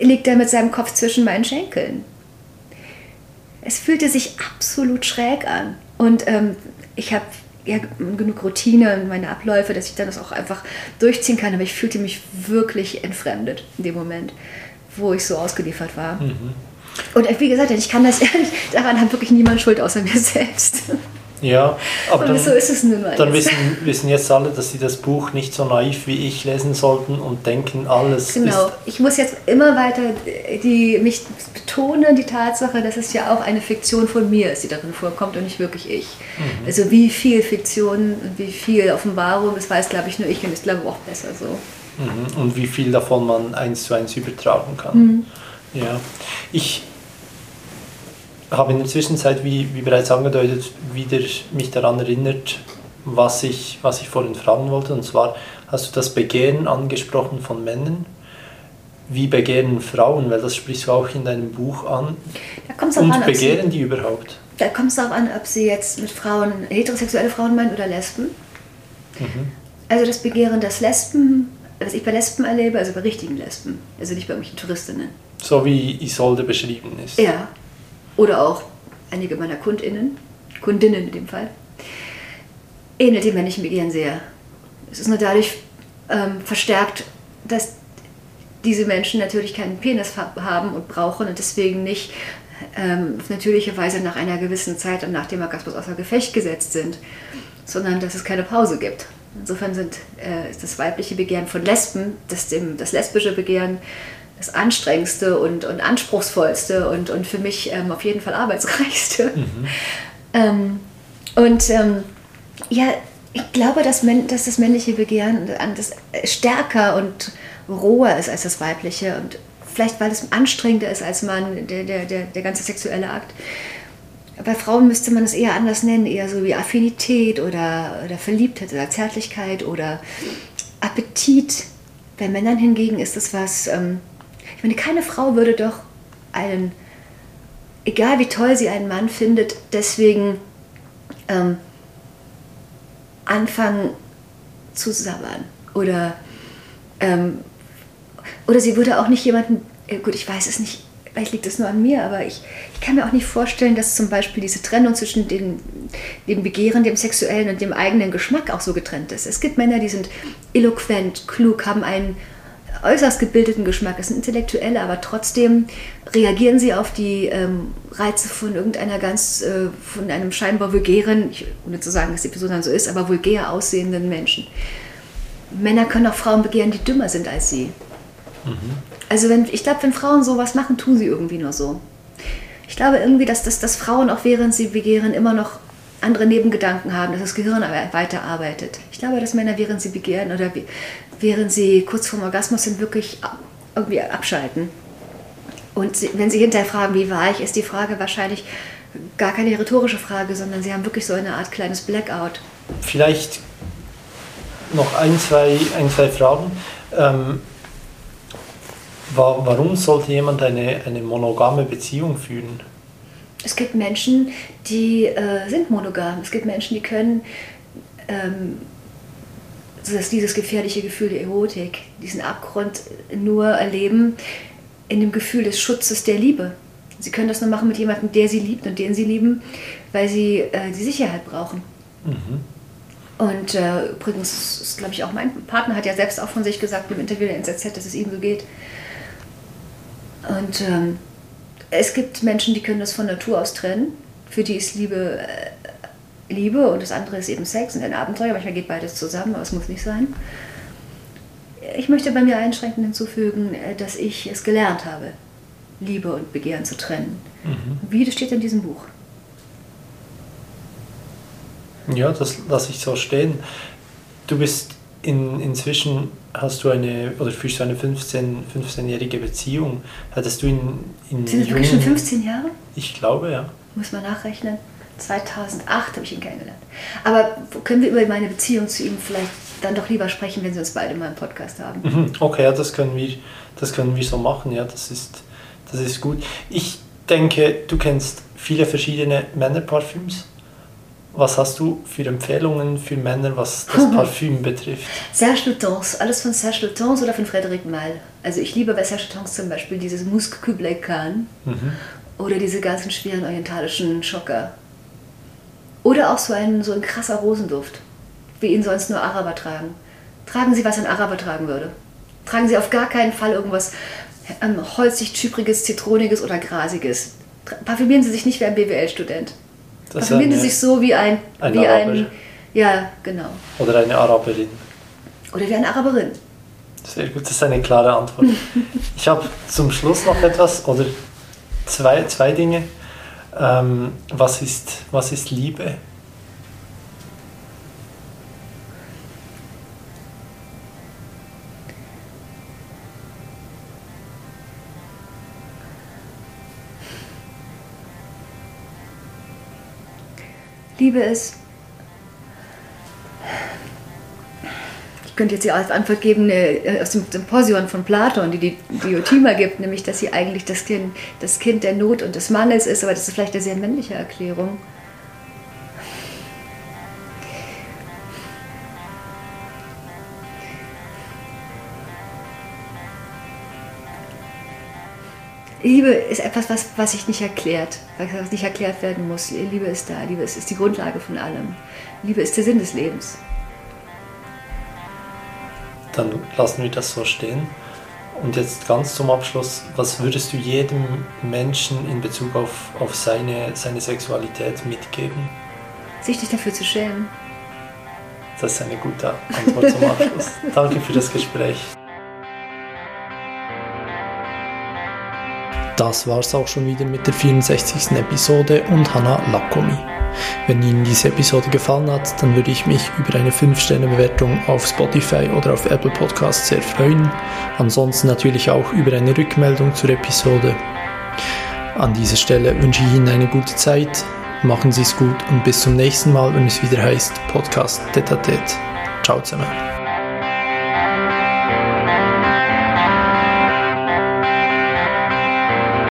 liegt er mit seinem Kopf zwischen meinen Schenkeln. Es fühlte sich absolut schräg an. Und ähm, ich habe ja, genug Routine und meine Abläufe, dass ich dann das auch einfach durchziehen kann. Aber ich fühlte mich wirklich entfremdet in dem Moment, wo ich so ausgeliefert war. Mhm. Und wie gesagt, ich kann das ehrlich, daran hat wirklich niemand Schuld außer mir selbst. Ja, aber dann, so ist es nun mal. Dann wissen, wissen jetzt alle, dass sie das Buch nicht so naiv wie ich lesen sollten und denken, alles Genau, ist ich muss jetzt immer weiter die, mich betonen, die Tatsache, dass es ja auch eine Fiktion von mir ist, die darin vorkommt und nicht wirklich ich. Mhm. Also wie viel Fiktion und wie viel Offenbarung, das weiß glaube ich nur ich und ich glaube auch besser so. Mhm. Und wie viel davon man eins zu eins übertragen kann. Mhm. Ja, ich habe in der Zwischenzeit, wie, wie bereits angedeutet, wieder mich daran erinnert, was ich, was ich vorhin fragen wollte. Und zwar hast du das Begehren angesprochen von Männern. Wie begehren Frauen? Weil das sprichst du auch in deinem Buch an. Und an, begehren sie, die überhaupt? Da kommt es darauf an, ob sie jetzt mit Frauen, heterosexuelle Frauen meinen oder Lesben. Mhm. Also das Begehren des Lesben, was ich bei Lesben erlebe, also bei richtigen Lesben, also nicht bei irgendwelchen Touristinnen. So wie Isolde beschrieben ist. Ja, oder auch einige meiner KundInnen, Kundinnen in dem Fall, ähnelt dem männlichen Begehren sehr. Es ist nur dadurch ähm, verstärkt, dass diese Menschen natürlich keinen Penis haben und brauchen und deswegen nicht ähm, auf natürliche Weise nach einer gewissen Zeit und nach dem Orgasmus außer Gefecht gesetzt sind, sondern dass es keine Pause gibt. Insofern sind, äh, ist das weibliche Begehren von Lesben, das, dem, das lesbische Begehren das anstrengendste und, und anspruchsvollste und, und für mich ähm, auf jeden Fall arbeitsreichste. Mhm. (laughs) Ähm, und ähm, ja, ich glaube, dass, dass, das männliche Begehren das stärker und roher ist als das weibliche und vielleicht weil es anstrengender ist als man, der, der, der, der ganze sexuelle Akt. Bei Frauen müsste man es eher anders nennen, eher so wie Affinität oder, oder Verliebtheit oder Zärtlichkeit oder Appetit. Bei Männern hingegen ist es was, ähm, ich meine, keine Frau würde doch einen, egal wie toll sie einen Mann findet, deswegen ähm, anfangen zu sabbern. Oder, ähm, oder sie würde auch nicht jemanden, gut, ich weiß es nicht, vielleicht liegt es nur an mir, aber ich, ich kann mir auch nicht vorstellen, dass zum Beispiel diese Trennung zwischen dem, dem Begehren, dem Sexuellen und dem eigenen Geschmack auch so getrennt ist. Es gibt Männer, die sind eloquent, klug, haben einen äußerst gebildeten Geschmack, das sind Intellektuelle, aber trotzdem reagieren sie auf die ähm, Reize von irgendeiner ganz, äh, von einem scheinbar vulgären, ich, ohne zu sagen, dass die Person dann so ist, aber vulgär aussehenden Menschen. Männer können auch Frauen begehren, die dümmer sind als sie. Mhm. Also wenn, ich glaube, wenn Frauen sowas machen, tun sie irgendwie nur so. Ich glaube irgendwie, dass, dass, dass Frauen auch während sie begehren immer noch andere Nebengedanken haben, dass das Gehirn weiterarbeitet. Ich glaube, dass Männer, während sie begehren oder während sie kurz vorm Orgasmus sind, wirklich irgendwie abschalten. Und wenn sie hinterher fragen, wie war ich, ist die Frage wahrscheinlich gar keine rhetorische Frage, sondern sie haben wirklich so eine Art kleines Blackout. Vielleicht noch ein, zwei, ein, zwei Fragen. Ähm, warum sollte jemand eine, eine monogame Beziehung führen? Es gibt Menschen, die äh, sind monogam. Es gibt Menschen, die können ähm, dass dieses gefährliche Gefühl der Erotik, diesen Abgrund nur erleben in dem Gefühl des Schutzes der Liebe. Sie können das nur machen mit jemandem, der sie liebt und den sie lieben, weil sie äh, die Sicherheit brauchen. Mhm. Und äh, übrigens, ist, glaube ich, auch mein Partner hat ja selbst auch von sich gesagt im Interview der NZZ, dass es ihm so geht. Und ähm, es gibt Menschen, die können das von Natur aus trennen. Für die ist Liebe äh, Liebe und das andere ist eben Sex und ein Abenteuer. Manchmal geht beides zusammen, aber es muss nicht sein. Ich möchte bei mir einschränkend hinzufügen, äh, dass ich es gelernt habe, Liebe und Begehren zu trennen. Mhm. Wie das steht in diesem Buch. Ja, das lasse ich so stehen. Du bist in, inzwischen, hast du eine, oder führst du eine 15, 15-jährige Beziehung. Hattest du in, in Sind das wirklich schon 15 Jahre? Ich glaube, ja. Muss man nachrechnen. 2008 habe ich ihn kennengelernt. Aber können wir über meine Beziehung zu ihm vielleicht dann doch lieber sprechen, wenn Sie uns beide mal im Podcast haben? Mhm, okay, ja, das können wir, das können wir so machen. Ja, das ist, das ist gut. Ich denke, du kennst viele verschiedene Männerparfüms. Was hast du für Empfehlungen für Männer, was das (laughs) Parfüm betrifft? Serge Lutens, alles von Serge Lutens oder von Frédéric Mal. Also ich liebe bei Serge Lutens zum Beispiel dieses Musc Kublai Khan mhm. oder diese ganzen schweren orientalischen Schocker. Oder auch so ein, so ein krasser Rosenduft, wie ihn sonst nur Araber tragen. Tragen Sie, was ein Araber tragen würde. Tragen Sie auf gar keinen Fall irgendwas ähm, holzig, zypriges, zitroniges oder grasiges. Parfümieren Sie sich nicht wie ein BWL-Student. Parfümieren Sie sich so wie ein, ein wie ein, ja, genau. Oder eine Araberin. Oder wie eine Araberin. Sehr gut, das ist eine klare Antwort. (laughs) ich habe zum Schluss noch etwas oder zwei, zwei Dinge. Ähm, was, ist, was ist Liebe? Liebe ist könnte jetzt die Antwort geben äh, aus dem Symposion von Platon, die die Diotima gibt, nämlich, dass sie eigentlich das Kind, das kind der Not und des Mannes ist, aber das ist vielleicht eine sehr männliche Erklärung. Liebe ist etwas, was, was sich nicht erklärt, was nicht erklärt werden muss. Liebe ist da, Liebe ist, ist die Grundlage von allem. Liebe ist der Sinn des Lebens dann lassen wir das so stehen. Und jetzt ganz zum Abschluss, was würdest du jedem Menschen in Bezug auf, auf seine, seine Sexualität mitgeben? Sich nicht dafür zu schämen. Das ist eine gute Antwort zum Abschluss. (laughs) Danke für das Gespräch. Das war's auch schon wieder mit der 64. Episode und Hannah Lakomi. Wenn Ihnen diese Episode gefallen hat, dann würde ich mich über eine 5-Sterne-Bewertung auf Spotify oder auf Apple Podcasts sehr freuen. Ansonsten natürlich auch über eine Rückmeldung zur Episode. An dieser Stelle wünsche ich Ihnen eine gute Zeit, machen Sie es gut und bis zum nächsten Mal, wenn es wieder heißt Podcast Tete Ciao zusammen.